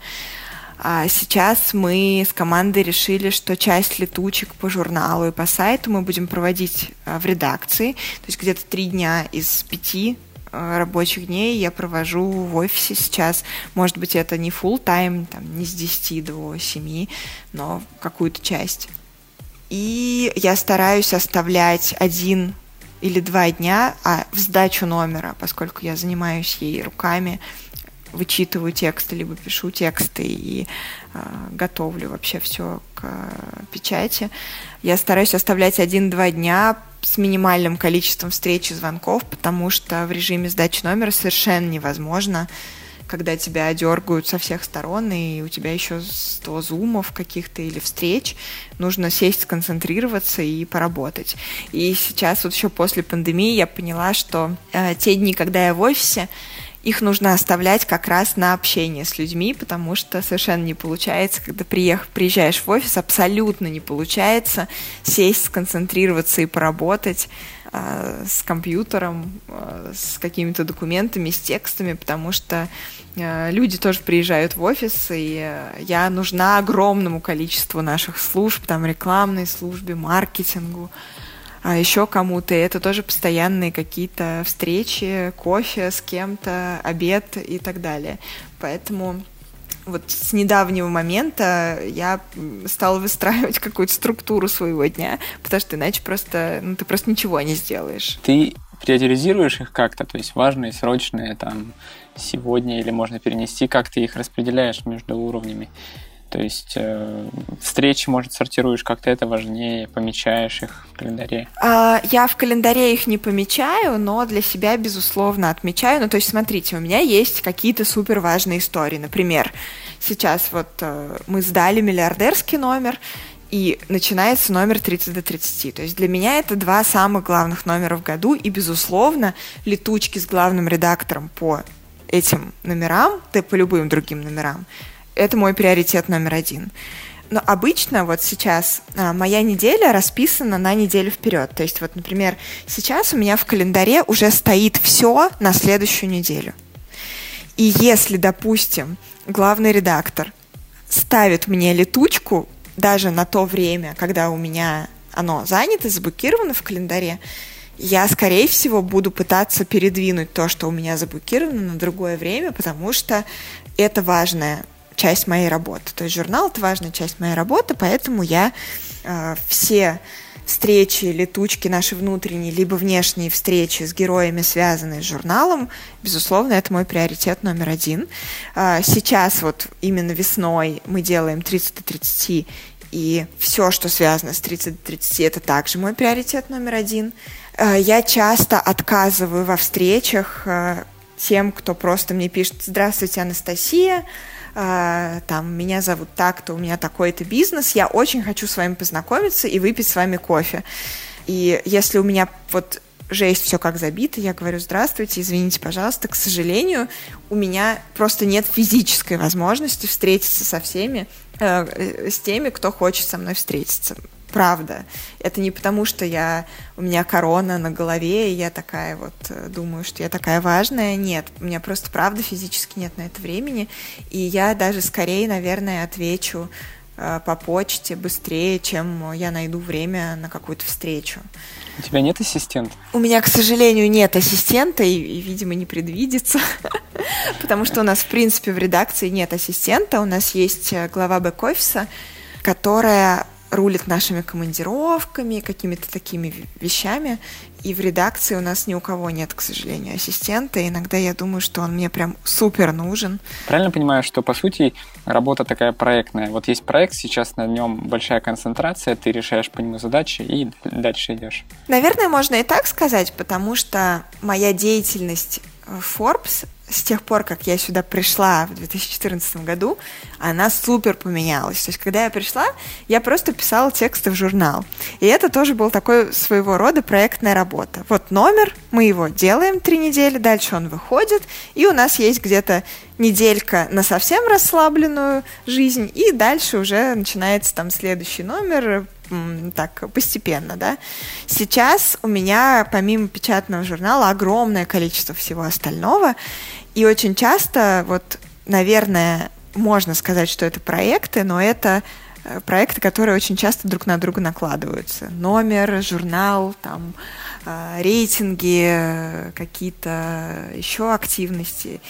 Speaker 3: А сейчас мы с командой решили, что часть летучек по журналу и по сайту мы будем проводить а, в редакции. То есть где-то три дня из пяти а, рабочих дней я провожу в офисе сейчас. Может быть, это не full тайм там, не с 10 до 7, но какую-то часть. И я стараюсь оставлять один или два дня а в сдачу номера, поскольку я занимаюсь ей руками, вычитываю тексты, либо пишу тексты и э, готовлю вообще все к э, печати. Я стараюсь оставлять один-два дня с минимальным количеством встреч и звонков, потому что в режиме сдачи номера совершенно невозможно когда тебя дергают со всех сторон, и у тебя еще 100 зумов каких-то или встреч, нужно сесть, сконцентрироваться и поработать. И сейчас вот еще после пандемии я поняла, что э, те дни, когда я в офисе, их нужно оставлять как раз на общение с людьми, потому что совершенно не получается, когда приех, приезжаешь в офис, абсолютно не получается сесть, сконцентрироваться и поработать э, с компьютером, э, с какими-то документами, с текстами, потому что э, люди тоже приезжают в офис, и я нужна огромному количеству наших служб, там рекламной службе, маркетингу, а еще кому-то. И это тоже постоянные какие-то встречи, кофе с кем-то, обед и так далее. Поэтому вот с недавнего момента я стала выстраивать какую-то структуру своего дня, потому что иначе просто, ну, ты просто ничего не сделаешь.
Speaker 2: Ты приоритизируешь их как-то, то есть важные, срочные, там, сегодня или можно перенести, как ты их распределяешь между уровнями? То есть э, встречи, может, сортируешь как-то это важнее, помечаешь их в календаре?
Speaker 3: А, я в календаре их не помечаю, но для себя, безусловно, отмечаю. Ну, то есть, смотрите, у меня есть какие-то супер важные истории. Например, сейчас вот э, мы сдали миллиардерский номер, и начинается номер 30 до 30. То есть для меня это два самых главных номера в году, и, безусловно, летучки с главным редактором по этим номерам, да по любым другим номерам, это мой приоритет номер один. Но обычно вот сейчас а, моя неделя расписана на неделю вперед. То есть вот, например, сейчас у меня в календаре уже стоит все на следующую неделю. И если, допустим, главный редактор ставит мне летучку даже на то время, когда у меня оно занято, заблокировано в календаре, я, скорее всего, буду пытаться передвинуть то, что у меня заблокировано на другое время, потому что это важное часть моей работы. То есть журнал — это важная часть моей работы, поэтому я э, все встречи, летучки наши внутренние, либо внешние встречи с героями, связанные с журналом, безусловно, это мой приоритет номер один. Э, сейчас вот именно весной мы делаем 30 до 30, и все, что связано с 30 до 30, это также мой приоритет номер один. Э, я часто отказываю во встречах э, тем, кто просто мне пишет «Здравствуйте, Анастасия», а, там, меня зовут так-то, у меня такой-то бизнес, я очень хочу с вами познакомиться и выпить с вами кофе. И если у меня вот жесть, все как забито, я говорю, здравствуйте, извините, пожалуйста, к сожалению, у меня просто нет физической возможности встретиться со всеми, э, с теми, кто хочет со мной встретиться. Правда. Это не потому, что я, у меня корона на голове, и я такая вот э, думаю, что я такая важная. Нет, у меня просто правда физически нет на это времени. И я даже скорее, наверное, отвечу Э, по почте быстрее, чем я найду время на какую-то встречу.
Speaker 2: У тебя нет ассистента?
Speaker 3: У меня, к сожалению, нет ассистента и, и видимо, не предвидится, потому что у нас, в принципе, в редакции нет ассистента. У нас есть э, глава бэк-офиса, которая рулит нашими командировками, какими-то такими вещами. И в редакции у нас ни у кого нет, к сожалению, ассистента. иногда я думаю, что он мне прям супер нужен.
Speaker 2: Правильно понимаю, что, по сути, работа такая проектная. Вот есть проект, сейчас на нем большая концентрация, ты решаешь по нему задачи и дальше идешь.
Speaker 3: Наверное, можно и так сказать, потому что моя деятельность в Forbes с тех пор, как я сюда пришла в 2014 году, она супер поменялась. То есть, когда я пришла, я просто писала тексты в журнал. И это тоже был такой своего рода проектная работа. Вот номер, мы его делаем три недели, дальше он выходит, и у нас есть где-то неделька на совсем расслабленную жизнь, и дальше уже начинается там следующий номер, так постепенно, да. Сейчас у меня помимо печатного журнала огромное количество всего остального, и очень часто, вот, наверное, можно сказать, что это проекты, но это э, проекты, которые очень часто друг на друга накладываются. Номер, журнал, там, э, рейтинги, какие-то еще активности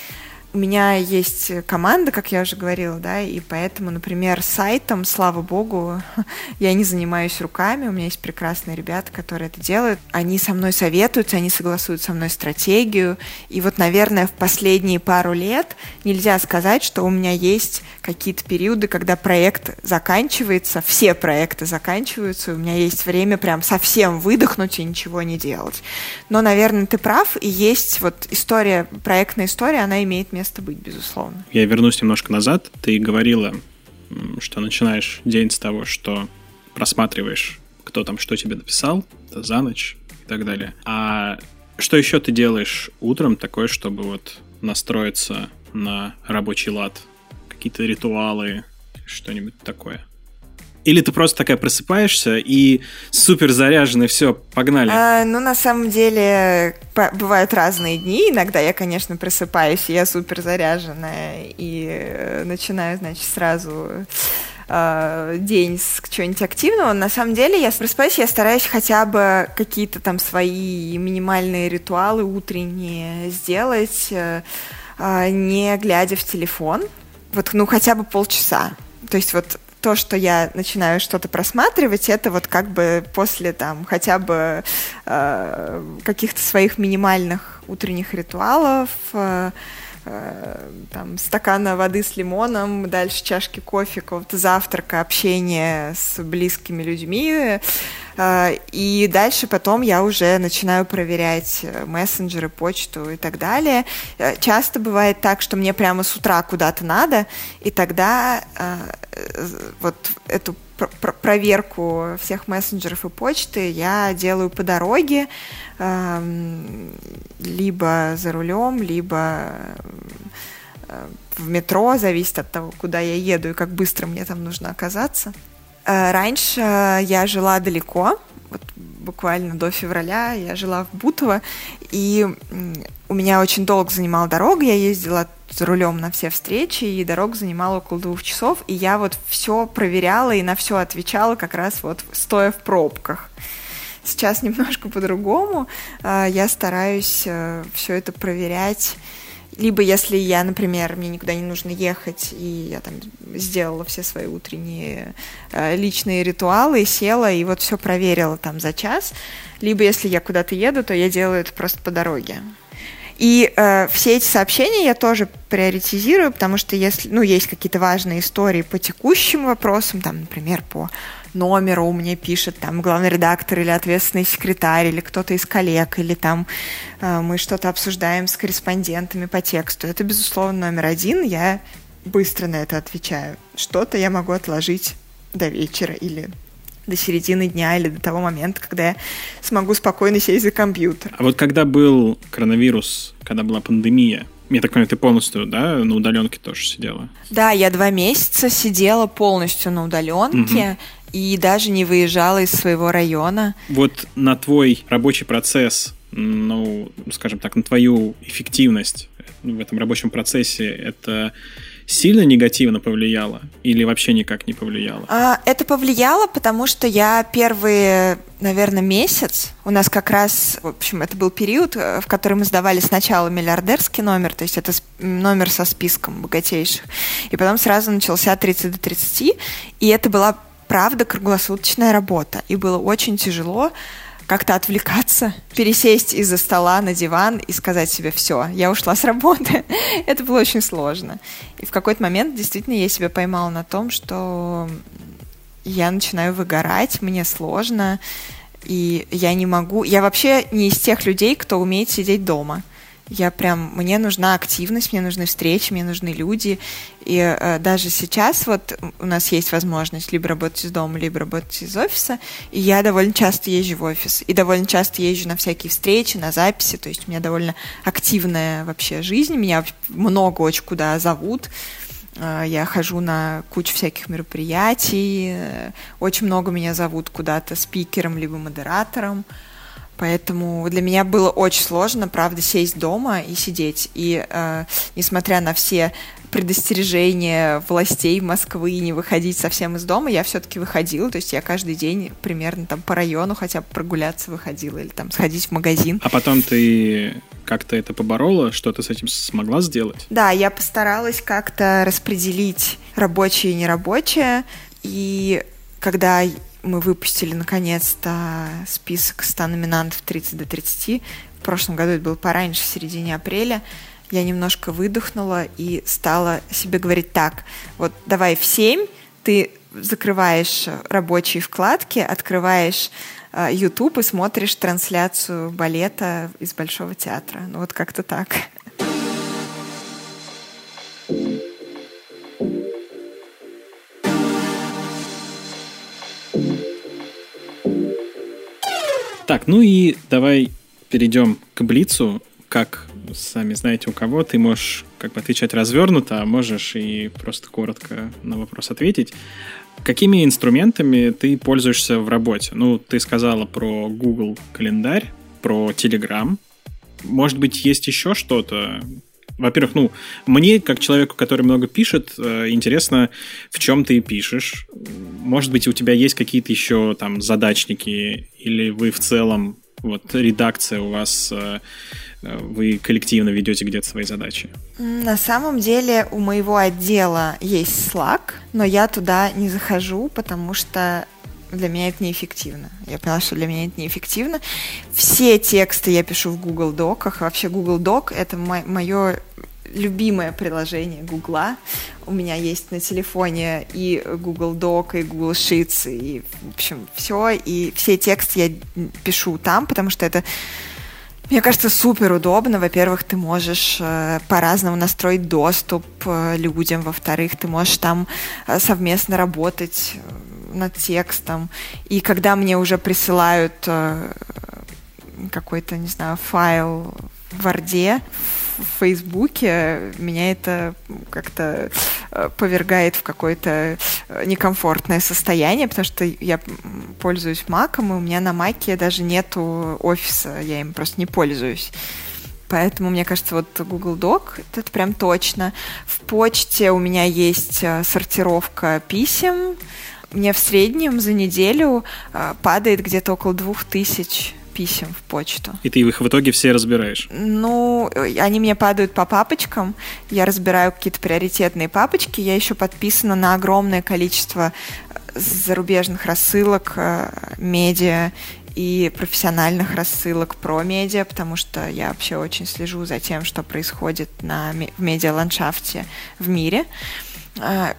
Speaker 3: у меня есть команда, как я уже говорила, да, и поэтому, например, сайтом, слава богу, я не занимаюсь руками, у меня есть прекрасные ребята, которые это делают. Они со мной советуются, они согласуют со мной стратегию. И вот, наверное, в последние пару лет нельзя сказать, что у меня есть какие-то периоды, когда проект заканчивается, все проекты заканчиваются, у меня есть время прям совсем выдохнуть и ничего не делать. Но, наверное, ты прав, и есть вот история, проектная история, она имеет место место быть, безусловно.
Speaker 1: Я вернусь немножко назад. Ты говорила, что начинаешь день с того, что просматриваешь, кто там что тебе написал за ночь и так далее. А что еще ты делаешь утром такое, чтобы вот настроиться на рабочий лад? Какие-то ритуалы, что-нибудь такое? Или ты просто такая просыпаешься и супер заряженный, все, погнали?
Speaker 3: А, ну, на самом деле, бывают разные дни. Иногда я, конечно, просыпаюсь, и я супер заряженная, и э, начинаю, значит, сразу э, день с чего-нибудь активного. На самом деле, я просыпаюсь, я стараюсь хотя бы какие-то там свои минимальные ритуалы утренние сделать, э, не глядя в телефон. Вот, ну, хотя бы полчаса. То есть вот то, что я начинаю что-то просматривать, это вот как бы после там хотя бы э, каких-то своих минимальных утренних ритуалов, э, там стакана воды с лимоном, дальше чашки кофе, какого-то завтрака, общения с близкими людьми, а, и дальше потом я уже начинаю проверять э, мессенджеры, почту и так далее. Э, часто бывает так, что мне прямо с утра куда-то надо, и тогда э, вот эту проверку всех мессенджеров и почты я делаю по дороге, либо за рулем, либо в метро, зависит от того, куда я еду и как быстро мне там нужно оказаться. Э, раньше я жила далеко, вот буквально до февраля я жила в Бутово, и у меня очень долго занимала дорога, я ездила за рулем на все встречи, и дорога занимала около двух часов, и я вот все проверяла и на все отвечала как раз вот стоя в пробках. Сейчас немножко по-другому. Э, я стараюсь э, все это проверять либо если я, например, мне никуда не нужно ехать, и я там сделала все свои утренние э, личные ритуалы, села и вот все проверила там за час, либо если я куда-то еду, то я делаю это просто по дороге. И э, все эти сообщения я тоже приоритизирую, потому что если, ну, есть какие-то важные истории по текущим вопросам, там, например, по номеру мне пишет там главный редактор или ответственный секретарь, или кто-то из коллег, или там э, мы что-то обсуждаем с корреспондентами по тексту. Это, безусловно, номер один. Я быстро на это отвечаю. Что-то я могу отложить до вечера или до середины дня или до того момента, когда я смогу спокойно сесть за компьютер.
Speaker 1: А вот когда был коронавирус, когда была пандемия, я так понимаю, ты полностью, да, на удаленке тоже сидела?
Speaker 3: Да, я два месяца сидела полностью на удаленке. Угу и даже не выезжала из своего района.
Speaker 1: Вот на твой рабочий процесс, ну, скажем так, на твою эффективность в этом рабочем процессе, это сильно негативно повлияло или вообще никак не повлияло?
Speaker 3: А, это повлияло, потому что я первые, наверное, месяц, у нас как раз, в общем, это был период, э, в который мы сдавали сначала миллиардерский номер, то есть это номер со списком богатейших, и потом сразу начался 30 до 30, и это была, правда, круглосуточная работа, и было очень тяжело как-то отвлекаться, пересесть из-за стола на диван и сказать себе «все, я ушла с работы». Это было очень сложно. И в какой-то момент действительно я себя поймала на том, что я начинаю выгорать, мне сложно, и я не могу... Я вообще не из тех людей, кто умеет сидеть дома. Я прям, мне нужна активность, мне нужны встречи, мне нужны люди. И э, даже сейчас вот у нас есть возможность либо работать из дома, либо работать из офиса. И я довольно часто езжу в офис. И довольно часто езжу на всякие встречи, на записи. То есть у меня довольно активная вообще жизнь. Меня много очень куда зовут. Э, я хожу на кучу всяких мероприятий. Очень много меня зовут куда-то спикером либо модератором. Поэтому для меня было очень сложно, правда, сесть дома и сидеть. И э, несмотря на все предостережения властей Москвы не выходить совсем из дома, я все-таки выходила. То есть я каждый день примерно там по району хотя бы прогуляться выходила или там сходить в магазин.
Speaker 1: А потом ты как-то это поборола? Что ты с этим смогла сделать?
Speaker 3: Да, я постаралась как-то распределить рабочее и нерабочее. И когда мы выпустили наконец-то список 100 номинантов 30 до 30. В прошлом году это было пораньше, в середине апреля. Я немножко выдохнула и стала себе говорить так, вот давай в 7 ты закрываешь рабочие вкладки, открываешь э, YouTube и смотришь трансляцию балета из Большого театра. Ну вот как-то так.
Speaker 1: Так, ну и давай перейдем к Блицу. Как сами знаете, у кого ты можешь как бы отвечать развернуто, а можешь и просто коротко на вопрос ответить. Какими инструментами ты пользуешься в работе? Ну, ты сказала про Google календарь, про Telegram. Может быть, есть еще что-то, во-первых, ну, мне, как человеку, который много пишет, э, интересно, в чем ты пишешь. Может быть, у тебя есть какие-то еще там задачники, или вы в целом, вот редакция у вас, э, э, вы коллективно ведете где-то свои задачи?
Speaker 3: На самом деле у моего отдела есть Slack, но я туда не захожу, потому что для меня это неэффективно. Я поняла, что для меня это неэффективно. Все тексты я пишу в Google Доках. Вообще Google Doc — это мое любимое приложение Гугла. У меня есть на телефоне и Google Doc, и Google Sheets, и, в общем, все. И все тексты я пишу там, потому что это мне кажется, супер удобно. Во-первых, ты можешь э, по-разному настроить доступ э, людям. Во-вторых, ты можешь там э, совместно работать над текстом. И когда мне уже присылают какой-то, не знаю, файл в Варде, в Фейсбуке, меня это как-то э, повергает в какое-то э, некомфортное состояние, потому что я пользуюсь Маком, и у меня на Маке даже нету офиса, я им просто не пользуюсь. Поэтому, мне кажется, вот Google Doc — это прям точно. В почте у меня есть сортировка писем, мне в среднем за неделю э, падает где-то около двух тысяч писем в почту.
Speaker 1: И ты их в итоге все разбираешь?
Speaker 3: Ну, они мне падают по папочкам, я разбираю какие-то приоритетные папочки, я еще подписана на огромное количество э, зарубежных рассылок, э, медиа и профессиональных рассылок про медиа, потому что я вообще очень слежу за тем, что происходит на, в медиа-ландшафте в мире.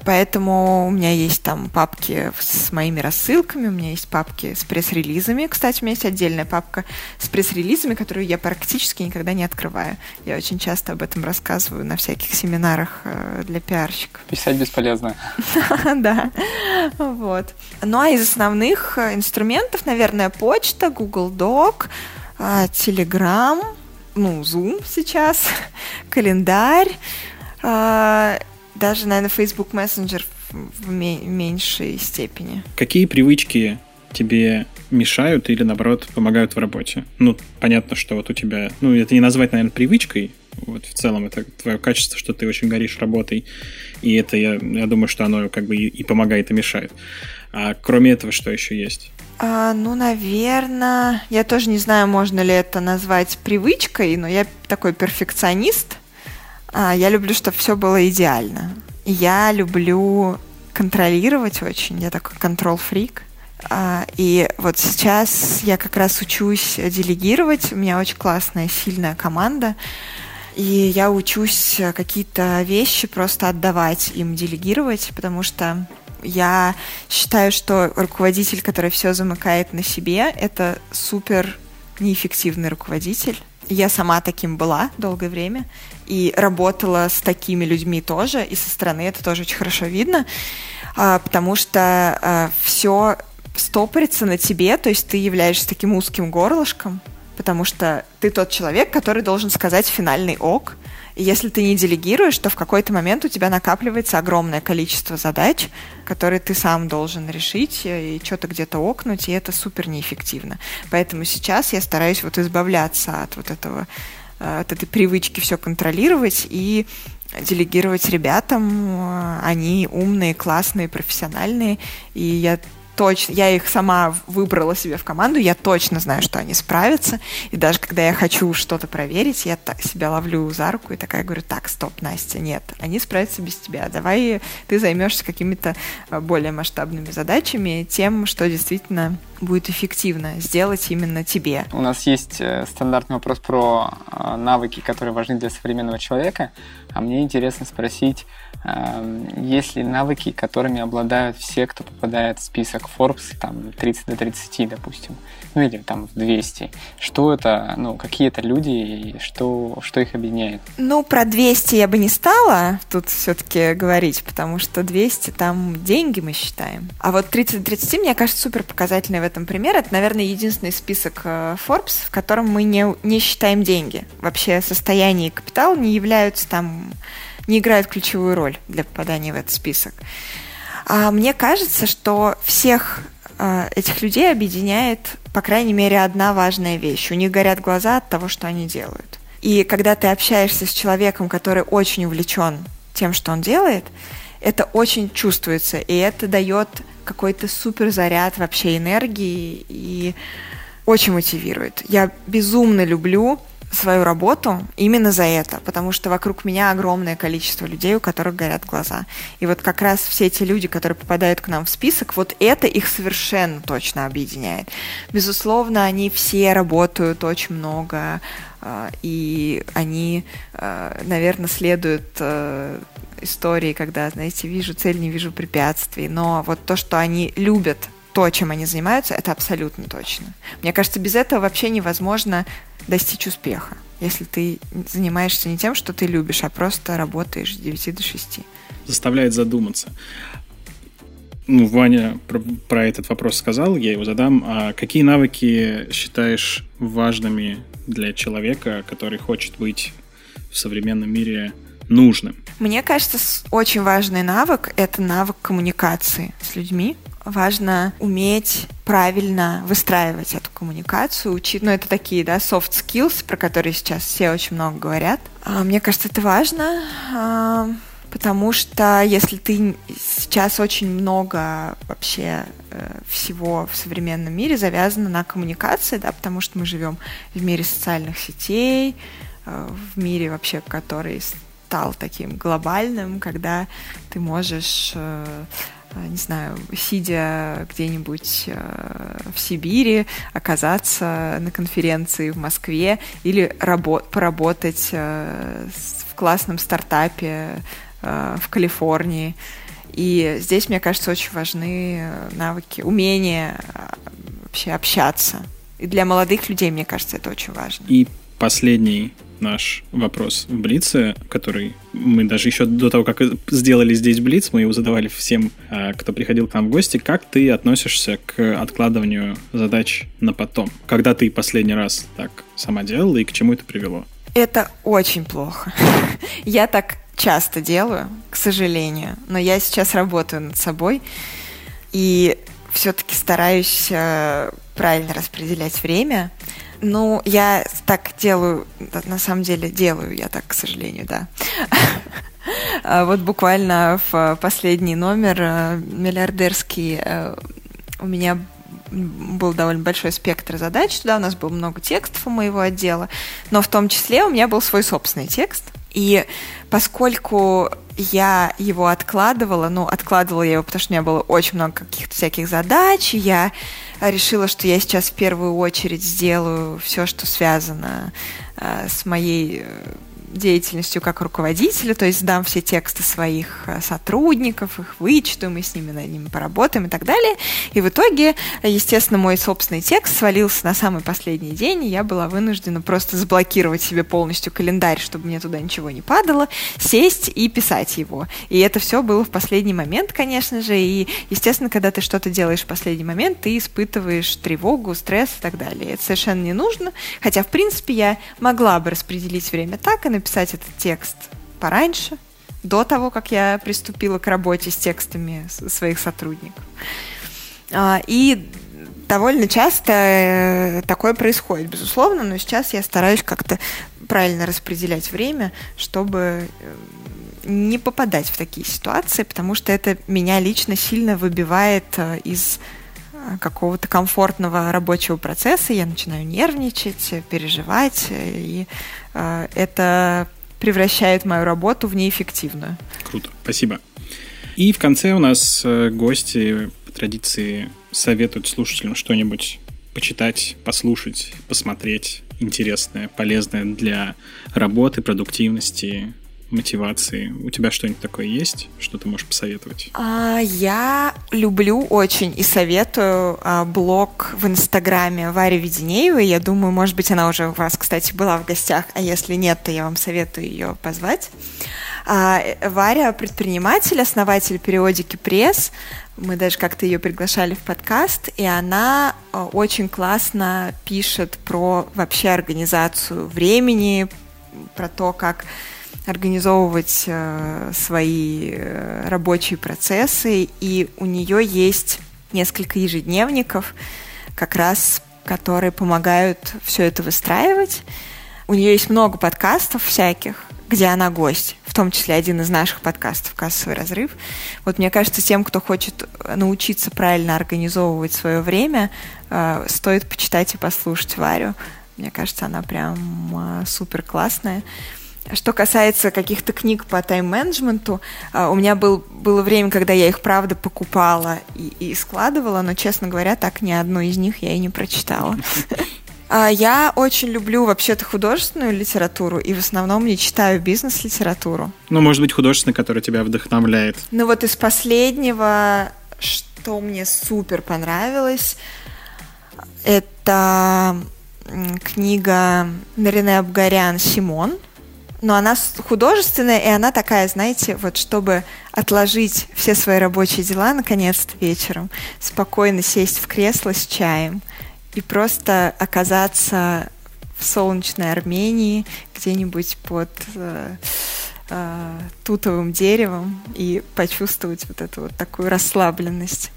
Speaker 3: Поэтому у меня есть там папки с моими рассылками, у меня есть папки с пресс-релизами. Кстати, у меня есть отдельная папка с пресс-релизами, которую я практически никогда не открываю. Я очень часто об этом рассказываю на всяких семинарах э, для пиарщиков.
Speaker 2: Писать бесполезно.
Speaker 3: Да. Вот. Ну а из основных инструментов, наверное, почта, Google Doc, а, Telegram, ну, Zoom сейчас, календарь, а, даже, наверное, Facebook Messenger в меньшей степени.
Speaker 1: Какие привычки тебе мешают или, наоборот, помогают в работе? Ну, понятно, что вот у тебя... Ну, это не назвать, наверное, привычкой. Вот в целом это твое качество, что ты очень горишь работой. И это, я, я думаю, что оно как бы и, и помогает, и мешает. А кроме этого, что еще есть?
Speaker 3: А, ну, наверное, я тоже не знаю, можно ли это назвать привычкой, но я такой перфекционист. А, я люблю, чтобы все было идеально. Я люблю контролировать очень, я такой контрол-фрик. А, и вот сейчас я как раз учусь делегировать. У меня очень классная, сильная команда. И я учусь какие-то вещи просто отдавать им, делегировать, потому что я считаю, что руководитель, который все замыкает на себе, это супер неэффективный руководитель. Я сама таким была долгое время и работала с такими людьми тоже, и со стороны это тоже очень хорошо видно, а, потому что а, все стопорится на тебе, то есть ты являешься таким узким горлышком, потому что ты тот человек, который должен сказать финальный ок, и если ты не делегируешь, то в какой-то момент у тебя накапливается огромное количество задач, которые ты сам должен решить и что-то где-то окнуть, и это супер неэффективно. Поэтому сейчас я стараюсь вот избавляться от вот этого, э, от этой привычки все контролировать и делегировать ребятам. Они умные, классные, профессиональные, и я точно, я их сама выбрала себе в команду, я точно знаю, что они справятся. И даже когда я хочу что-то проверить, я себя ловлю за руку и такая говорю, так, стоп, Настя, нет, они справятся без тебя. Давай ты займешься какими-то а, более масштабными задачами, тем, что действительно будет эффективно сделать именно тебе.
Speaker 2: У нас есть э, стандартный вопрос про а, навыки, которые важны для современного человека, а мне интересно спросить, есть ли навыки, которыми обладают все, кто попадает в список Forbes, там, 30 до 30, допустим, ну или там в 200. Что это, ну, какие это люди и что, что их объединяет?
Speaker 3: Ну, про 200 я бы не стала тут все-таки говорить, потому что 200 там деньги мы считаем. А вот 30 до 30, мне кажется, супер показательный в этом пример. Это, наверное, единственный список э, Forbes, в котором мы не, не считаем деньги. Вообще состояние и капитал не являются там не играют ключевую роль для попадания в этот список. А мне кажется, что всех э, этих людей объединяет, по крайней мере, одна важная вещь. У них горят глаза от того, что они делают. И когда ты общаешься с человеком, который очень увлечен тем, что он делает, это очень чувствуется, и это дает какой-то супер заряд вообще энергии и очень мотивирует. Я безумно люблю свою работу именно за это, потому что вокруг меня огромное количество людей, у которых горят глаза. И вот как раз все эти люди, которые попадают к нам в список, вот это их совершенно точно объединяет. Безусловно, они все работают очень много, а, и они, а, наверное, следуют а, истории, когда, знаете, вижу цель, не вижу препятствий, но вот то, что они любят то, чем они занимаются, это абсолютно точно. Мне кажется, без этого вообще невозможно достичь успеха, если ты занимаешься не тем, что ты любишь, а просто работаешь с 9 до 6.
Speaker 1: Заставляет задуматься. Ну, Ваня про, про этот вопрос сказал, я его задам. А какие навыки считаешь важными для человека, который хочет быть в современном мире нужным?
Speaker 3: Мне кажется, очень важный навык — это навык коммуникации с людьми важно уметь правильно выстраивать эту коммуникацию, учить, ну, это такие, да, soft skills, про которые сейчас все очень много говорят. А, мне кажется, это важно, а, потому что если ты сейчас очень много вообще э, всего в современном мире завязано на коммуникации, да, потому что мы живем в мире социальных сетей, э, в мире вообще, который стал таким глобальным, когда ты можешь э, не знаю, сидя где-нибудь э, в Сибири, оказаться на конференции в Москве или рабо- поработать э, в классном стартапе в Калифорнии. И здесь, мне кажется, очень важны навыки, умение вообще общаться. И для молодых людей, мне кажется, это очень важно.
Speaker 1: И последний наш вопрос в Блице, который мы даже еще до того, как сделали здесь Блиц, мы его задавали всем, а, кто приходил к нам в гости. Как ты относишься к откладыванию задач на потом? Когда ты последний раз так сама делала и к чему это привело?
Speaker 3: Это очень плохо. Я так часто делаю, к сожалению, но я сейчас работаю над собой и все-таки стараюсь э, правильно распределять время. Ну, я так делаю, на самом деле делаю я так, к сожалению, да. А вот буквально в последний номер э, миллиардерский э, у меня был довольно большой спектр задач. Туда у нас было много текстов у моего отдела, но в том числе у меня был свой собственный текст. И поскольку я его откладывала, ну, откладывала я его, потому что у меня было очень много каких-то всяких задач, и я решила, что я сейчас в первую очередь сделаю все, что связано э, с моей э, деятельностью как руководителя, то есть дам все тексты своих э, сотрудников, их вычту, мы с ними над ними поработаем и так далее. И в итоге, естественно, мой собственный текст свалился на самый последний день, и я была вынуждена просто заблокировать себе полностью календарь, чтобы мне туда ничего не падало, сесть и писать его. И это все было в последний момент, конечно же, и, естественно, когда ты что-то делаешь в последний момент, ты испытываешь тревогу, стресс и так далее. Это совершенно не нужно, хотя, в принципе, я могла бы распределить время так и написать этот текст пораньше, до того, как я приступила к работе с текстами своих сотрудников. А, и довольно часто э, такое происходит, безусловно, но сейчас я стараюсь как-то правильно распределять время, чтобы э, не попадать в такие ситуации, потому что это меня лично сильно выбивает э, из какого-то комфортного рабочего процесса, я начинаю нервничать, переживать, и это превращает мою работу в неэффективную.
Speaker 1: Круто, спасибо. И в конце у нас э, гости по традиции советуют слушателям что-нибудь почитать, послушать, посмотреть интересное, полезное для работы, продуктивности, мотивации. У тебя что-нибудь такое есть, что ты можешь посоветовать?
Speaker 3: А, я люблю очень и советую а, блог в Инстаграме Вари Веденеевой. Я думаю, может быть, она уже у вас, кстати, была в гостях, а если нет, то я вам советую ее позвать. А, Варя предприниматель, основатель периодики «Пресс». Мы даже как-то ее приглашали в подкаст, и она а, очень классно пишет про вообще организацию времени, про то, как организовывать э, свои э, рабочие процессы, и у нее есть несколько ежедневников, как раз которые помогают все это выстраивать. У нее есть много подкастов всяких, где она гость, в том числе один из наших подкастов «Кассовый разрыв». Вот мне кажется, тем, кто хочет научиться правильно организовывать свое время, э, стоит почитать и послушать Варю. Мне кажется, она прям супер классная. Что касается каких-то книг по тайм-менеджменту, а, у меня был, было время, когда я их, правда, покупала и, и складывала, но, честно говоря, так ни одну из них я и не прочитала. А, я очень люблю вообще-то художественную литературу и в основном не читаю бизнес-литературу.
Speaker 1: Ну, может быть, художественная, которая тебя вдохновляет.
Speaker 3: Ну вот из последнего, что мне супер понравилось, это книга Нарине Абгарян «Симон», но она художественная, и она такая, знаете, вот чтобы отложить все свои рабочие дела наконец-то вечером, спокойно сесть в кресло с чаем и просто оказаться в солнечной Армении, где-нибудь под э, э, тутовым деревом и почувствовать вот эту вот такую расслабленность.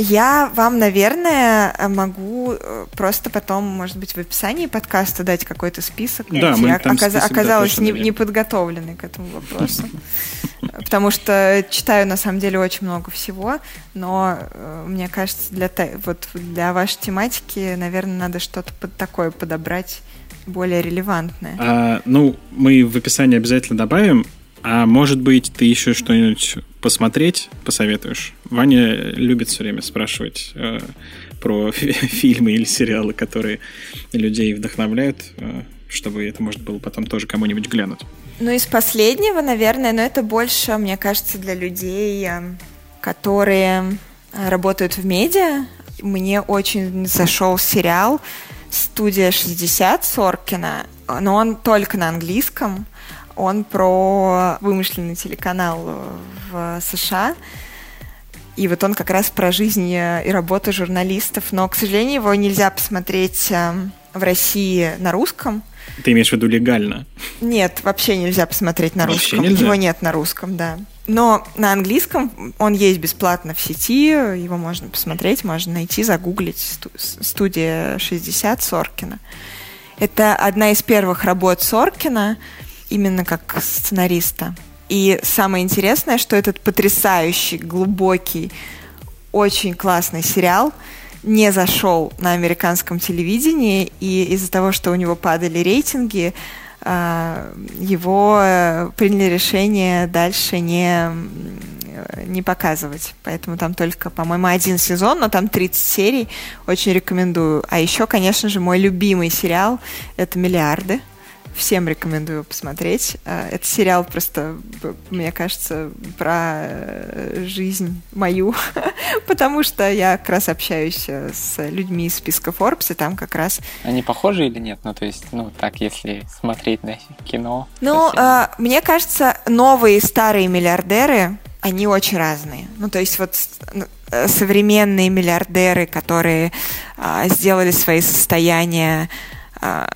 Speaker 3: Я вам, наверное, могу э, просто потом, может быть, в описании подкаста дать какой-то список.
Speaker 1: Да, мы там
Speaker 3: оказ... список, оказалась да, не, не подготовленной к этому вопросу. Потому что читаю, на самом деле, очень много всего, но э, мне кажется, для, вот, для вашей тематики, наверное, надо что-то под такое подобрать более релевантное.
Speaker 1: А, ну, мы в описании обязательно добавим. А может быть, ты еще что-нибудь посмотреть посоветуешь? Ваня любит все время спрашивать э, про фильмы или сериалы, которые людей вдохновляют, э, чтобы это можно было потом тоже кому-нибудь глянуть.
Speaker 3: Ну, из последнего, наверное, но это больше, мне кажется, для людей, э, которые работают в медиа. Мне очень зашел сериал «Студия 60» Соркина но он только на английском. Он про вымышленный телеканал в США. И вот он как раз про жизнь и работу журналистов. Но, к сожалению, его нельзя посмотреть эм, в России на русском.
Speaker 1: Ты имеешь в виду легально?
Speaker 3: Нет, вообще нельзя посмотреть на
Speaker 1: Вообще
Speaker 3: русском.
Speaker 1: нельзя?
Speaker 3: Его нет на русском, да. Но на английском он есть бесплатно в сети, его можно посмотреть, можно найти, загуглить сту- студия 60 Соркина. Это одна из первых работ Соркина, именно как сценариста. И самое интересное, что этот потрясающий, глубокий, очень классный сериал не зашел на американском телевидении, и из-за того, что у него падали рейтинги, а, его э, приняли решение дальше не, не показывать. Поэтому там только, по-моему, один сезон, но там 30 серий. Очень рекомендую. А еще, конечно же, мой любимый сериал — это «Миллиарды». Всем рекомендую посмотреть. А, Это сериал просто, мне кажется, про э, жизнь мою, потому что я как раз общаюсь э, с людьми из списка Forbes, и там как раз
Speaker 2: Они похожи или нет? Ну, то есть, ну, так, если смотреть на кино.
Speaker 3: Ну, э, мне кажется, новые и старые миллиардеры, они очень разные. Ну, то есть вот с- н- э, современные миллиардеры, которые а, сделали свои состояния а,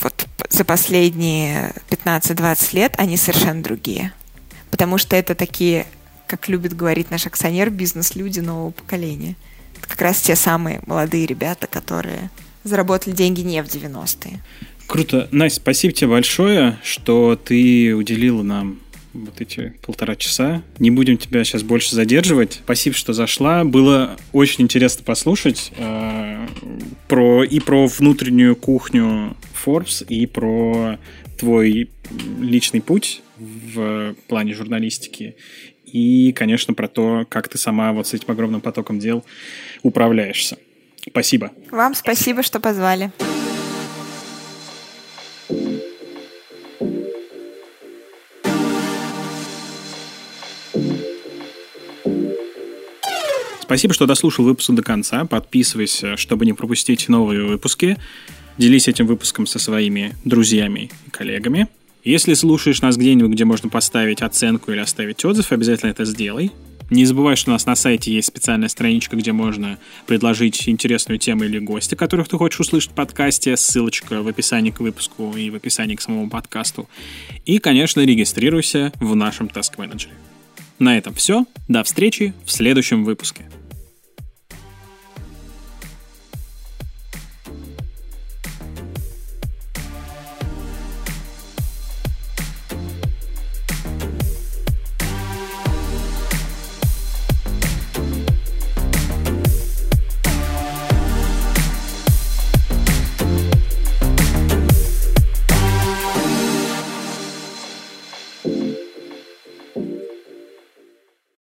Speaker 3: вот за последние 15-20 лет, они совершенно другие. Потому что это такие, как любит говорить наш акционер, бизнес-люди нового поколения. Это как раз те самые молодые ребята, которые заработали деньги не в 90-е.
Speaker 1: Круто. Настя, спасибо тебе большое, что ты уделила нам вот эти полтора часа. Не будем тебя сейчас больше задерживать. Спасибо, что зашла. Было очень интересно послушать э, про и про внутреннюю кухню Forbes, и про твой личный путь в плане журналистики. И, конечно, про то, как ты сама вот с этим огромным потоком дел управляешься. Спасибо.
Speaker 3: Вам спасибо, что позвали.
Speaker 1: Спасибо, что дослушал выпуск до конца. Подписывайся, чтобы не пропустить новые выпуски. Делись этим выпуском со своими друзьями и коллегами. Если слушаешь нас где-нибудь, где можно поставить оценку или оставить отзыв, обязательно это сделай. Не забывай, что у нас на сайте есть специальная страничка, где можно предложить интересную тему или гостя, которых ты хочешь услышать в подкасте. Ссылочка в описании к выпуску и в описании к самому подкасту. И, конечно, регистрируйся в нашем Task Manager. На этом все. До встречи в следующем выпуске.